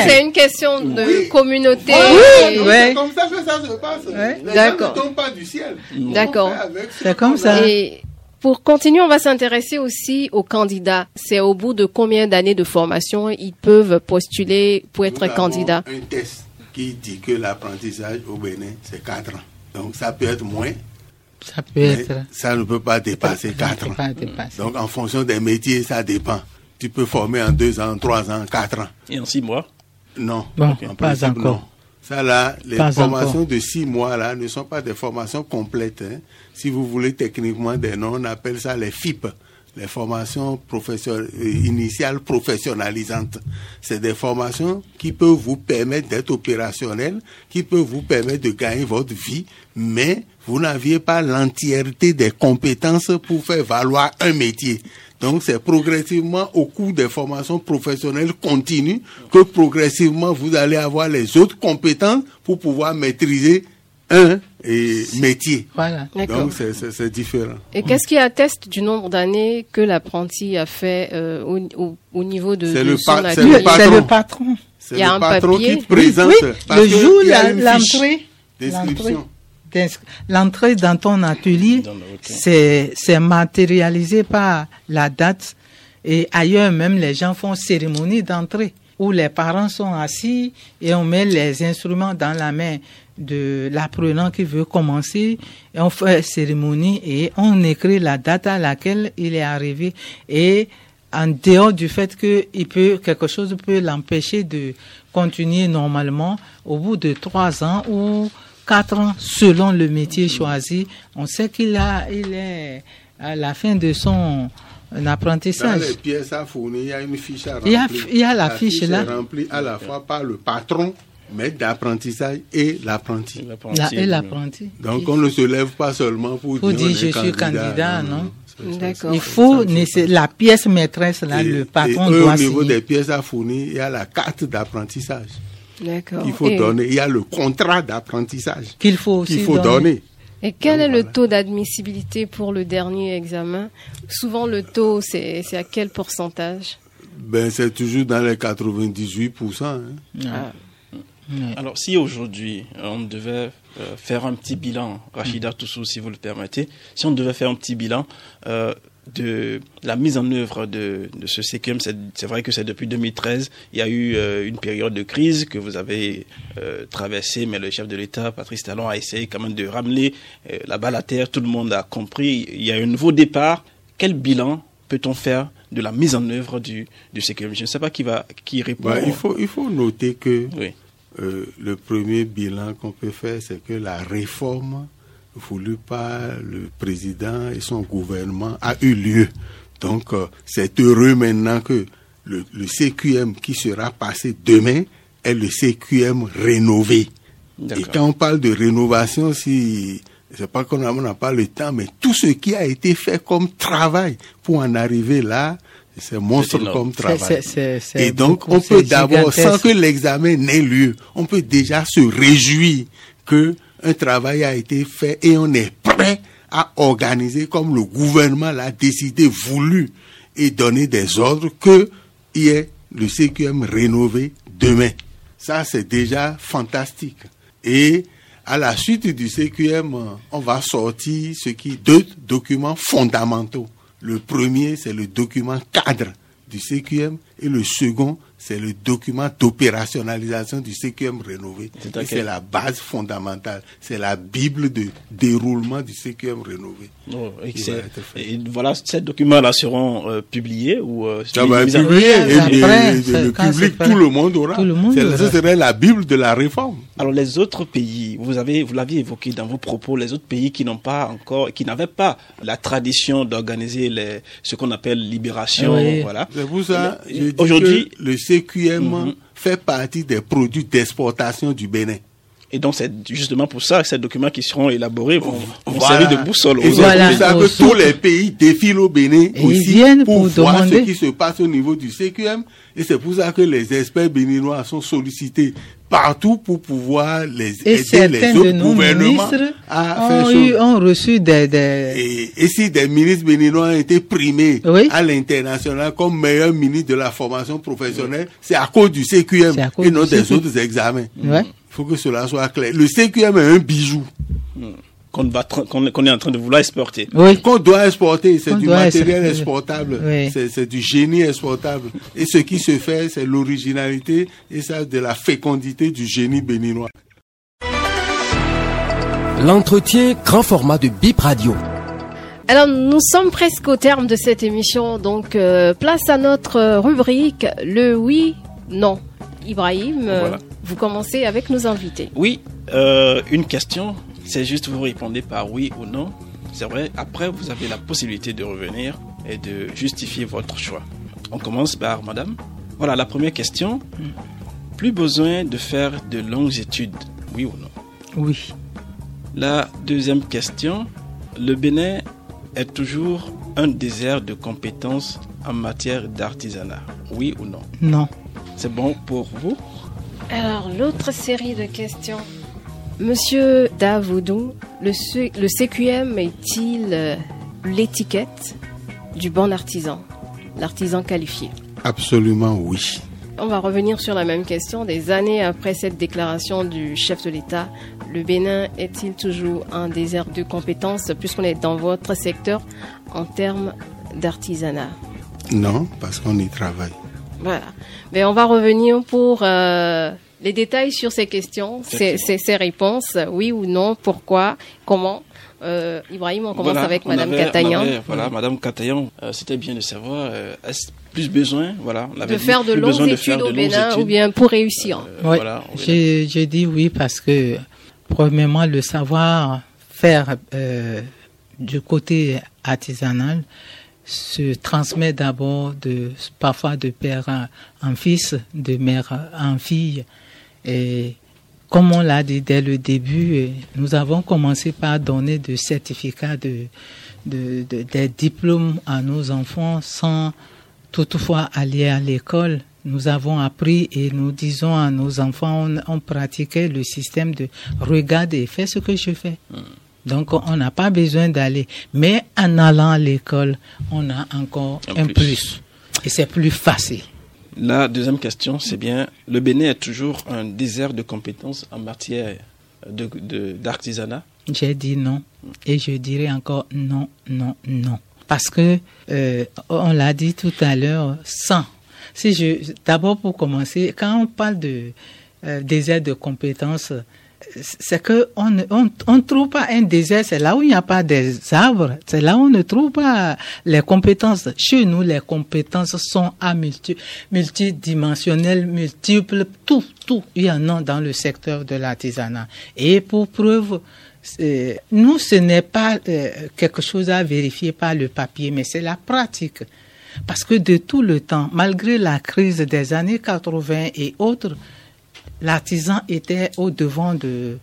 C'est une question de communauté.
Oui, c'est comme ça que ça se passe. Les gens ne tombent pas du ciel.
D'accord.
C'est comme ça.
Pour continuer, on va s'intéresser aussi aux candidats. C'est au bout de combien d'années de formation ils peuvent postuler pour être candidats?
Un test qui dit que l'apprentissage au Bénin, c'est 4 ans. Donc ça peut être moins. Ça peut être. Ça ne peut pas dépasser 4 ans. Donc, en fonction des métiers, ça dépend. Tu peux former en 2 ans, 3 ans, 4 ans.
Et en 6 mois?
Non.
Bon, pas encore.
Ça là, les formations de 6 mois là ne sont pas des formations complètes. Hein. Si vous voulez techniquement des noms, on appelle ça les FIP les formations euh, initiales professionnalisantes. C'est des formations qui peuvent vous permettre d'être opérationnel, qui peuvent vous permettre de gagner votre vie, mais vous n'aviez pas l'entièreté des compétences pour faire valoir un métier. Donc c'est progressivement au cours des formations professionnelles continues que progressivement vous allez avoir les autres compétences pour pouvoir maîtriser un métier.
Voilà.
Donc c'est différent.
Et qu'est-ce qui atteste du nombre d'années que l'apprenti a fait euh, au, niveau de,
de le
son
C'est le patron.
Il y a un patron
qui présente.
le jour l'entrée. L'entrée dans ton atelier, c'est matérialisé par la date. Et ailleurs même les gens font cérémonie d'entrée où les parents sont assis et on met les instruments dans la main de l'apprenant qui veut commencer. Et on fait cérémonie et on écrit la date à laquelle il est arrivé. Et en dehors du fait que il peut quelque chose peut l'empêcher de continuer normalement au bout de trois ans ou quatre ans selon le métier choisi on sait qu'il a il est à la fin de son apprentissage.
Dans les pièces à fournir, il y a une fiche à remplir.
Il y a, la, fiche, là.
Est remplie à la fois par le patron maître d'apprentissage et l'apprenti.
Et l'apprenti.
Donc on ne se lève pas seulement pour,
dire, je suis candidat, non, D'accord. Il faut la pièce maîtresse là, le patron doit
Au niveau des pièces à fournir, il y a la carte d'apprentissage. Il faut donner. Il y a le contrat d'apprentissage
qu'il faut aussi
faut donner.
Et quel est le taux d'admissibilité pour le dernier examen? Souvent, le taux, c'est à quel pourcentage?
Ben, C'est toujours dans les 98%. Hein. Ah.
Alors, si aujourd'hui, on devait euh, faire un petit bilan, Rachida Toussou, si vous le permettez, si on devait faire un petit bilan euh, de la mise en œuvre de, ce CQM, c'est vrai que c'est depuis 2013, il y a eu euh, une période de crise que vous avez traversée, mais le chef de l'État, Patrice Talon, a essayé quand même de ramener la balle à terre, tout le monde a compris, il y a un nouveau départ. Quel bilan peut-on faire de la mise en œuvre du, du CQM Je ne sais pas qui va qui répond.
Bah, il, faut, il faut noter que... Oui. euh, le premier bilan qu'on peut faire, c'est que la réforme voulue par le président et son gouvernement a eu lieu. Donc, euh, c'est heureux maintenant que le, CQM qui sera passé demain est le CQM rénové. Et quand on parle de rénovation, si c'est pas qu'on n'a pas le temps, mais tout ce qui a été fait comme travail pour en arriver là, c'est monstre comme travail. et donc, on peut d'abord, sans que l'examen n'ait lieu, on peut déjà se réjouir que un travail a été fait et on est prêt à organiser comme le gouvernement l'a décidé, voulu et donner des ordres que y ait le CQM rénové demain. Ça, c'est déjà fantastique. Et à la suite du CQM, on va sortir ce qui deux documents fondamentaux. Le premier, c'est le document cadre du CQM et le second, c'est le document d'opérationnalisation du CQM rénové. C'est la base fondamentale. C'est la Bible de déroulement du CQM rénové.
Oh, et voilà, ces documents-là seront euh, publiés ou
euh, Ça va être publié et, le public, tout le monde aura. Ce serait la Bible de la réforme.
Alors les autres pays, vous avez, vous l'aviez évoqué dans vos propos, les autres pays qui n'ont pas encore, qui n'avaient pas la tradition d'organiser les, ce qu'on appelle libération, voilà.
C'est pour ça, aujourd'hui, le CQM mhm. fait partie des produits d'exportation du Bénin.
Et donc, c'est justement pour ça que ces documents qui seront élaborés vont, servir de boussole.
Et c'est pour ça que tous les pays défilent au Bénin aussi pour, voir ce qui se passe au niveau du CQM. Et c'est pour ça que les experts béninois sont sollicités partout pour pouvoir les aider les autres gouvernements à faire
eu, ont reçu des,
Et, et, si des ministres béninois ont été primés à l'international comme meilleur ministre de la formation professionnelle, c'est à cause du CQM et non des autres examens. Il faut que cela soit clair. Le CQM est un bijou.
Qu'on est en train de vouloir exporter.
Oui. Qu'on doit exporter, c'est du matériel exportable, c'est du génie exportable. Et ce qui se fait, c'est l'originalité et ça de la fécondité du génie béninois.
L'entretien grand format de Bip Radio.
Alors nous sommes presque au terme de cette émission, donc euh, place à notre rubrique le oui, non. Ibrahim, euh, vous commencez avec nos invités.
Oui, euh, une question, c'est juste vous répondez par oui ou non. C'est vrai, après vous avez la possibilité de revenir et de justifier votre choix. On commence par madame. Voilà la première question. Plus besoin de faire de longues études, oui ou non?
Oui.
La deuxième question, le Bénin est toujours un désert de compétences en matière d'artisanat, oui ou non?
Non.
C'est bon pour vous?
Alors, l'autre série de questions. Monsieur Davoudou, le, le CQM est-il euh, l'étiquette du bon artisan, l'artisan qualifié?
Absolument oui.
On va revenir sur la même question. Des années après cette déclaration du chef de l'État, le Bénin est-il toujours un désert de compétences puisqu'on est dans votre secteur en termes d'artisanat?
Non, parce qu'on y travaille.
Voilà. Mais on va revenir pour euh, les détails sur ces questions, ces, ces, réponses, oui ou non, pourquoi, comment. Euh, Ibrahim, on commence avec Madame Catayan.
Voilà, Madame Catayan, euh, c'était bien de savoir, euh, est-ce plus besoin, voilà,
de faire de longues études au Bénin ou bien pour réussir.
oui, j'ai dit oui parce que premièrement le savoir faire du côté artisanal se transmet d'abord parfois de père en fils, de mère en fille et comme on l'a dit dès le début, nous avons commencé par donner des certificats de, de, des diplômes à nos enfants sans toutefois aller à l'école. Nous avons appris et nous disons à nos enfants, on, pratiquait le système de regarder, fais ce que je fais. Hmm. Donc on n'a pas besoin d'aller. Mais en allant à l'école, on a encore un, plus. Et c'est plus facile.
La deuxième question, c'est bien, le Bénin est toujours un désert de compétences en matière d'artisanat
de, J'ai dit non. Et je dirais encore non, non, non. Parce que, euh, on l'a dit tout à l'heure, sans. Si je, d'abord pour commencer, quand on parle de euh, désert de compétences, c'est que on ne on, trouve pas un désert, c'est là où il n'y a pas des arbres, c'est là où on ne trouve pas les compétences. Chez nous, les compétences sont à multi, multidimensionnelles, multiples, tout, tout, il y en a dans le secteur de l'artisanat. Et pour preuve, nous, ce n'est pas euh, quelque chose à vérifier par le papier, mais c'est la pratique. Parce que de tout le temps, malgré la crise des années 80 et autres, l'artisan était au devant de,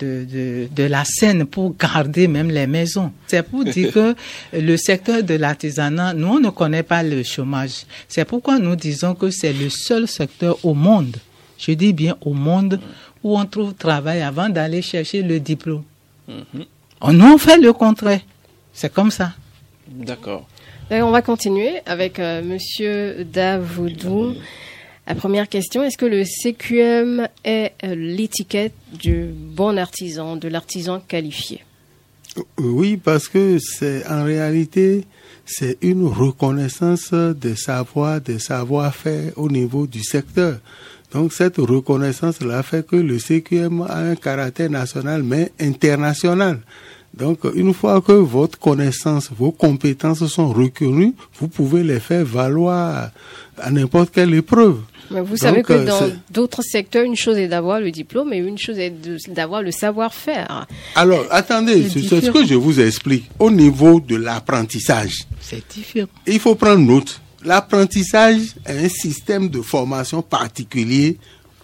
de, de, la scène pour garder même les maisons. C'est pour dire que le secteur de l'artisanat, nous, on ne connaît pas le chômage. C'est pourquoi nous disons que c'est le seul secteur au monde, je dis bien au monde, où on trouve travail avant d'aller chercher le diplôme. Mhm. Nous, on fait le contraire. C'est comme ça.
D'accord.
On va continuer avec euh, Monsieur Davoudou. La première question, est-ce que le CQM est euh, l'étiquette du bon artisan, de l'artisan qualifié?
Euh, Oui, parce que c'est en réalité une reconnaissance des savoirs, des savoir-faire au niveau du secteur. Donc cette reconnaissance-là fait que le CQM a un caractère national mais international. Donc, une fois que votre connaissance, vos compétences sont reconnues, vous pouvez les faire valoir à n'importe quelle épreuve.
Mais vous savez que euh, dans d'autres secteurs, une chose est d'avoir le diplôme et une chose est d'avoir le savoir-faire.
Alors, attendez, c'est ce que je vous explique. Au niveau de l'apprentissage,
c'est différent.
Il faut prendre note. L'apprentissage est un système de formation particulier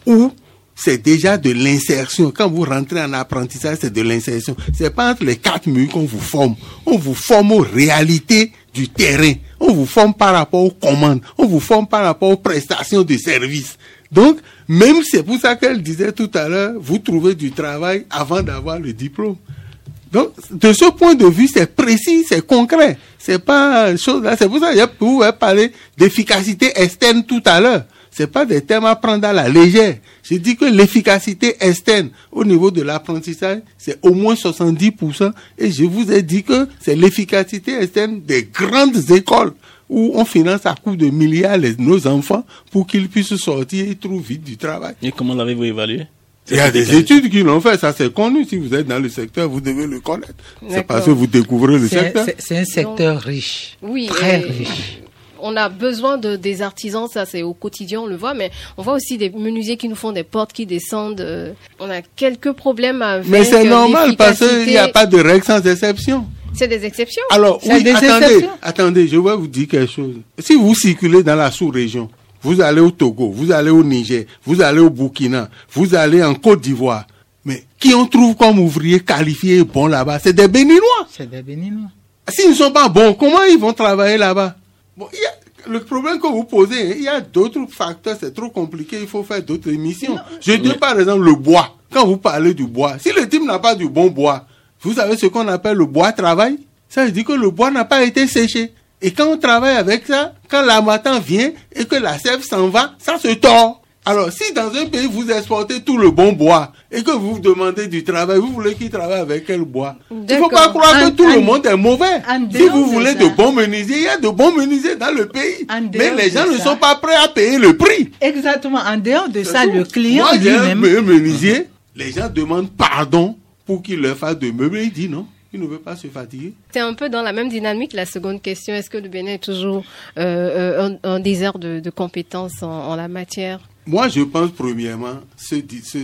où c'est déjà de l'insertion. Quand vous rentrez en apprentissage, c'est de l'insertion. C'est pas entre les quatre murs qu'on vous forme. On vous forme aux réalités du terrain. On vous forme par rapport aux commandes. On vous forme par rapport aux prestations de services. Donc, même c'est pour ça qu'elle disait tout à l'heure, vous trouvez du travail avant d'avoir le diplôme. Donc, de ce point de vue, c'est précis, c'est concret. C'est pas chose là. C'est pour ça que je pouvais parler d'efficacité externe tout à l'heure c'est pas des termes à prendre à la légère. Je dis que l'efficacité externe au niveau de l'apprentissage, c'est au moins 70%. Et je vous ai dit que c'est l'efficacité externe des grandes écoles où on finance à coût de milliards nos enfants pour qu'ils puissent sortir et trouver vite du travail.
Et comment l'avez-vous évalué?
Il y a des études qui l'ont fait, ça c'est connu. Si vous êtes dans le secteur, vous devez le connaître. C'est parce que vous découvrez le secteur.
C'est un secteur riche. Oui, très riche
on a besoin de des artisans, ça c'est au quotidien, on le voit, mais on voit aussi des menuisiers qui nous font des portes qui descendent. Euh, on a quelques problèmes avec.
Mais c'est normal parce qu'il n'y a pas de règles sans exception.
C'est des exceptions.
Alors, oui, attendez, attendez, je vais vous dire quelque chose. Si vous circulez dans la sous-région, vous allez au Togo, vous allez au Niger, vous allez au Burkina, vous allez en Côte d'Ivoire. Mais qui on trouve comme ouvriers qualifiés et bons là-bas? C'est des Béninois.
C'est des Béninois.
S'ils ne sont pas bons, comment ils vont travailler là-bas? Bon, Le problème que vous posez, il y a d'autres facteurs, c'est trop compliqué, il faut faire d'autres émissions. Je dis par exemple le bois. Quand vous parlez du bois, si le type n'a pas du bon bois, vous savez ce qu'on appelle le bois travail? Ça veut dire que le bois n'a pas été séché. Et quand on travaille avec ça, quand la matin vient et que la sève s'en va, ça se tord. Alors, si dans un pays vous exportez tout le bon bois et que vous demandez du travail, vous voulez qu'il travaille avec quel bois? Il ne faut pas croire que tout le monde est mauvais. Si vous voulez de bons menuisiers, il y a de bons menuisiers dans le pays. Mais les gens ne sont pas prêts à payer le prix.
Exactement. En dehors de ça, le client lui-même.
menuisier, les gens demandent pardon pour qu'il leur fasse de meubles. Il dit non. Il ne veut pas se fatiguer.
C'est un peu dans la même dynamique la seconde question. Est-ce que le Bénin est toujours euh, euh, un, désert de, compétences en, la matière?
Moi, je pense premièrement, ce,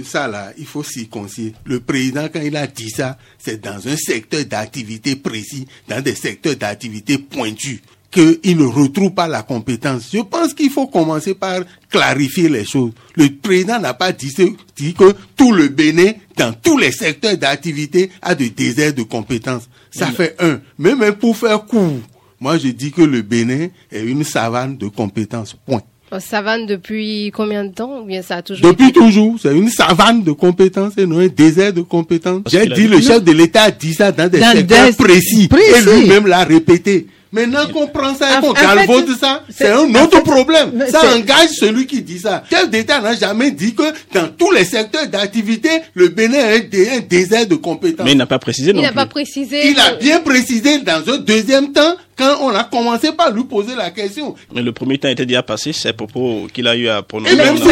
ça là, il faut s'y confier. Le président, quand il a dit ça, c'est dans un secteur d'activité précis, dans des secteurs d'activité pointus qu'il ne retrouve pas la compétence. Je pense qu'il faut commencer par clarifier les choses. Le président n'a pas dit, dit, que tout le Bénin, dans tous les secteurs d'activité, a des déserts de compétences. Ça fait un. Mais même pour faire court, moi je dis que le Bénin est une savane de compétences. Point.
Savane depuis combien de temps ou bien ça a toujours
Depuis toujours. C'est une savane de compétences et non un désert de compétences. J'ai dit, le chef de l'État a dit ça dans des secteurs précis, précis. Et lui-même l'a répété. Maintenant qu'on prend ça et qu'on galvaude ça, c'est un autre problème. Ça engage celui qui dit ça. Chef d'État n'a jamais dit que dans tous les secteurs d'activité, le Bénin est un désert de compétences?
Mais il n'a pas précisé non
Il
n'a
pas précisé.
Il a bien précisé dans un deuxième temps quand on a commencé par lui poser la question.
Mais le premier temps était déjà passé, c'est propos qu'il a eu à prononcer.
Même si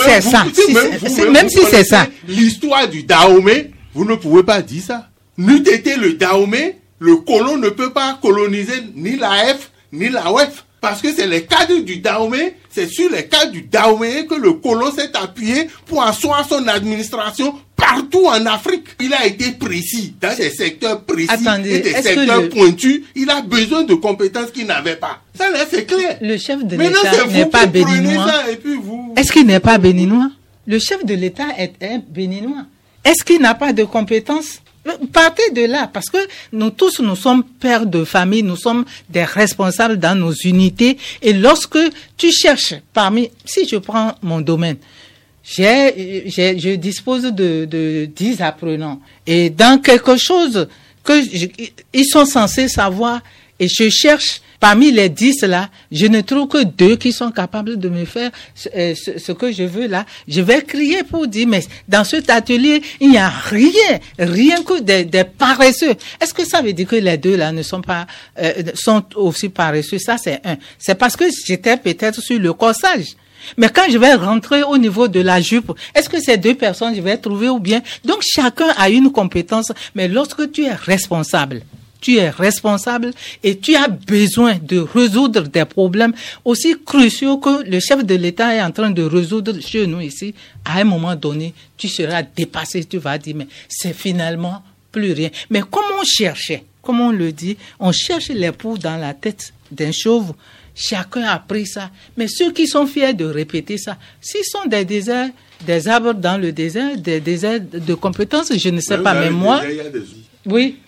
c'est ça, même si c'est ça.
L'histoire du Dahomey, vous ne pouvez pas dire ça. N'eût été le Dahomey, le colon ne peut pas coloniser ni la F ni la WEF. Parce que c'est les cadres du Dahomey, c'est sur les cadres du Dahomey que le colon s'est appuyé pour asseoir son administration partout en Afrique. Il a été précis dans des secteurs précis et des secteurs pointus. Il a besoin de compétences qu'il n'avait pas. Ça là, c'est clair.
Le chef de l'État n'est pas béninois. Est-ce qu'il n'est pas béninois? Le chef de l'État est un béninois. Est-ce qu'il n'a pas de compétences? Partez de là, parce que nous tous, nous sommes pères de famille, nous sommes des responsables dans nos unités. Et lorsque tu cherches parmi, si je prends mon domaine, j'ai, je dispose de, de 10 apprenants. Et dans quelque chose que ils sont censés savoir, et je cherche Parmi les dix là, je ne trouve que deux qui sont capables de me faire euh, ce, que je veux là. Je vais crier pour dire, mais dans cet atelier, il n'y a rien, rien que des, paresseux. Est-ce que ça veut dire que les deux là ne sont pas, euh, sont aussi paresseux? Ça, c'est un. C'est parce que j'étais peut-être sur le corsage. Mais quand je vais rentrer au niveau de la jupe, est-ce que ces deux personnes, je vais trouver ou bien? Donc, chacun a une compétence, mais lorsque tu es responsable, tu es responsable et tu as besoin de résoudre des problèmes aussi cruciaux que le chef de l'État est en train de résoudre chez nous ici. À un moment donné, tu seras dépassé, tu vas dire, mais c'est finalement plus rien. Mais comme on cherchait, comme on le dit, on cherche l'époux dans la tête d'un chauve. Chacun a pris ça. Mais ceux qui sont fiers de répéter ça, s'ils sont des déserts, des arbres dans le désert, des déserts de compétences, je ne sais pas, mais moi. Oui,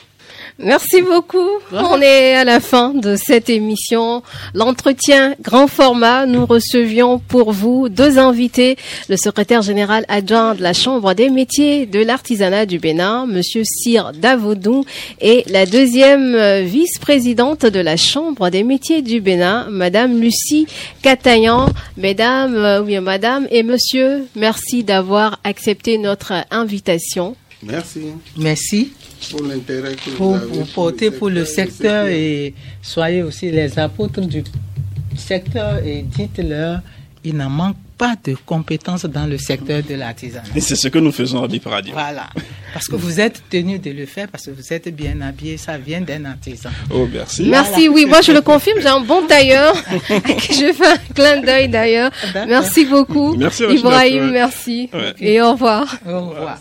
Merci beaucoup. On est à la fin de cette émission. L'entretien grand format. Nous recevions pour vous deux invités. Le secrétaire général adjoint de la Chambre des métiers de l'artisanat du Bénin, monsieur Cyr Davodou, et la deuxième vice-présidente de la Chambre des métiers du Bénin, madame Lucie Cataillan. Mesdames, euh, oui, madame et monsieur, merci d'avoir accepté notre invitation.
Merci.
Merci
pour l'intérêt que
vous, avez vous portez pour le secteur, et soyez aussi les apôtres du secteur et dites-leur il n'en manque pas de compétences dans le secteur de l'artisanat.
Et c'est ce que nous faisons à Bip
Voilà. Parce que vous êtes tenu de le faire, parce que vous êtes bien habillé, ça vient d'un artisan.
Oh, merci.
Merci, oui, moi je le confirme, j'ai un bon tailleur. [laughs] je fais un clin d'œil d'ailleurs. Merci beaucoup.
Merci,
Ibrahim, merci. Et au revoir.
Au revoir.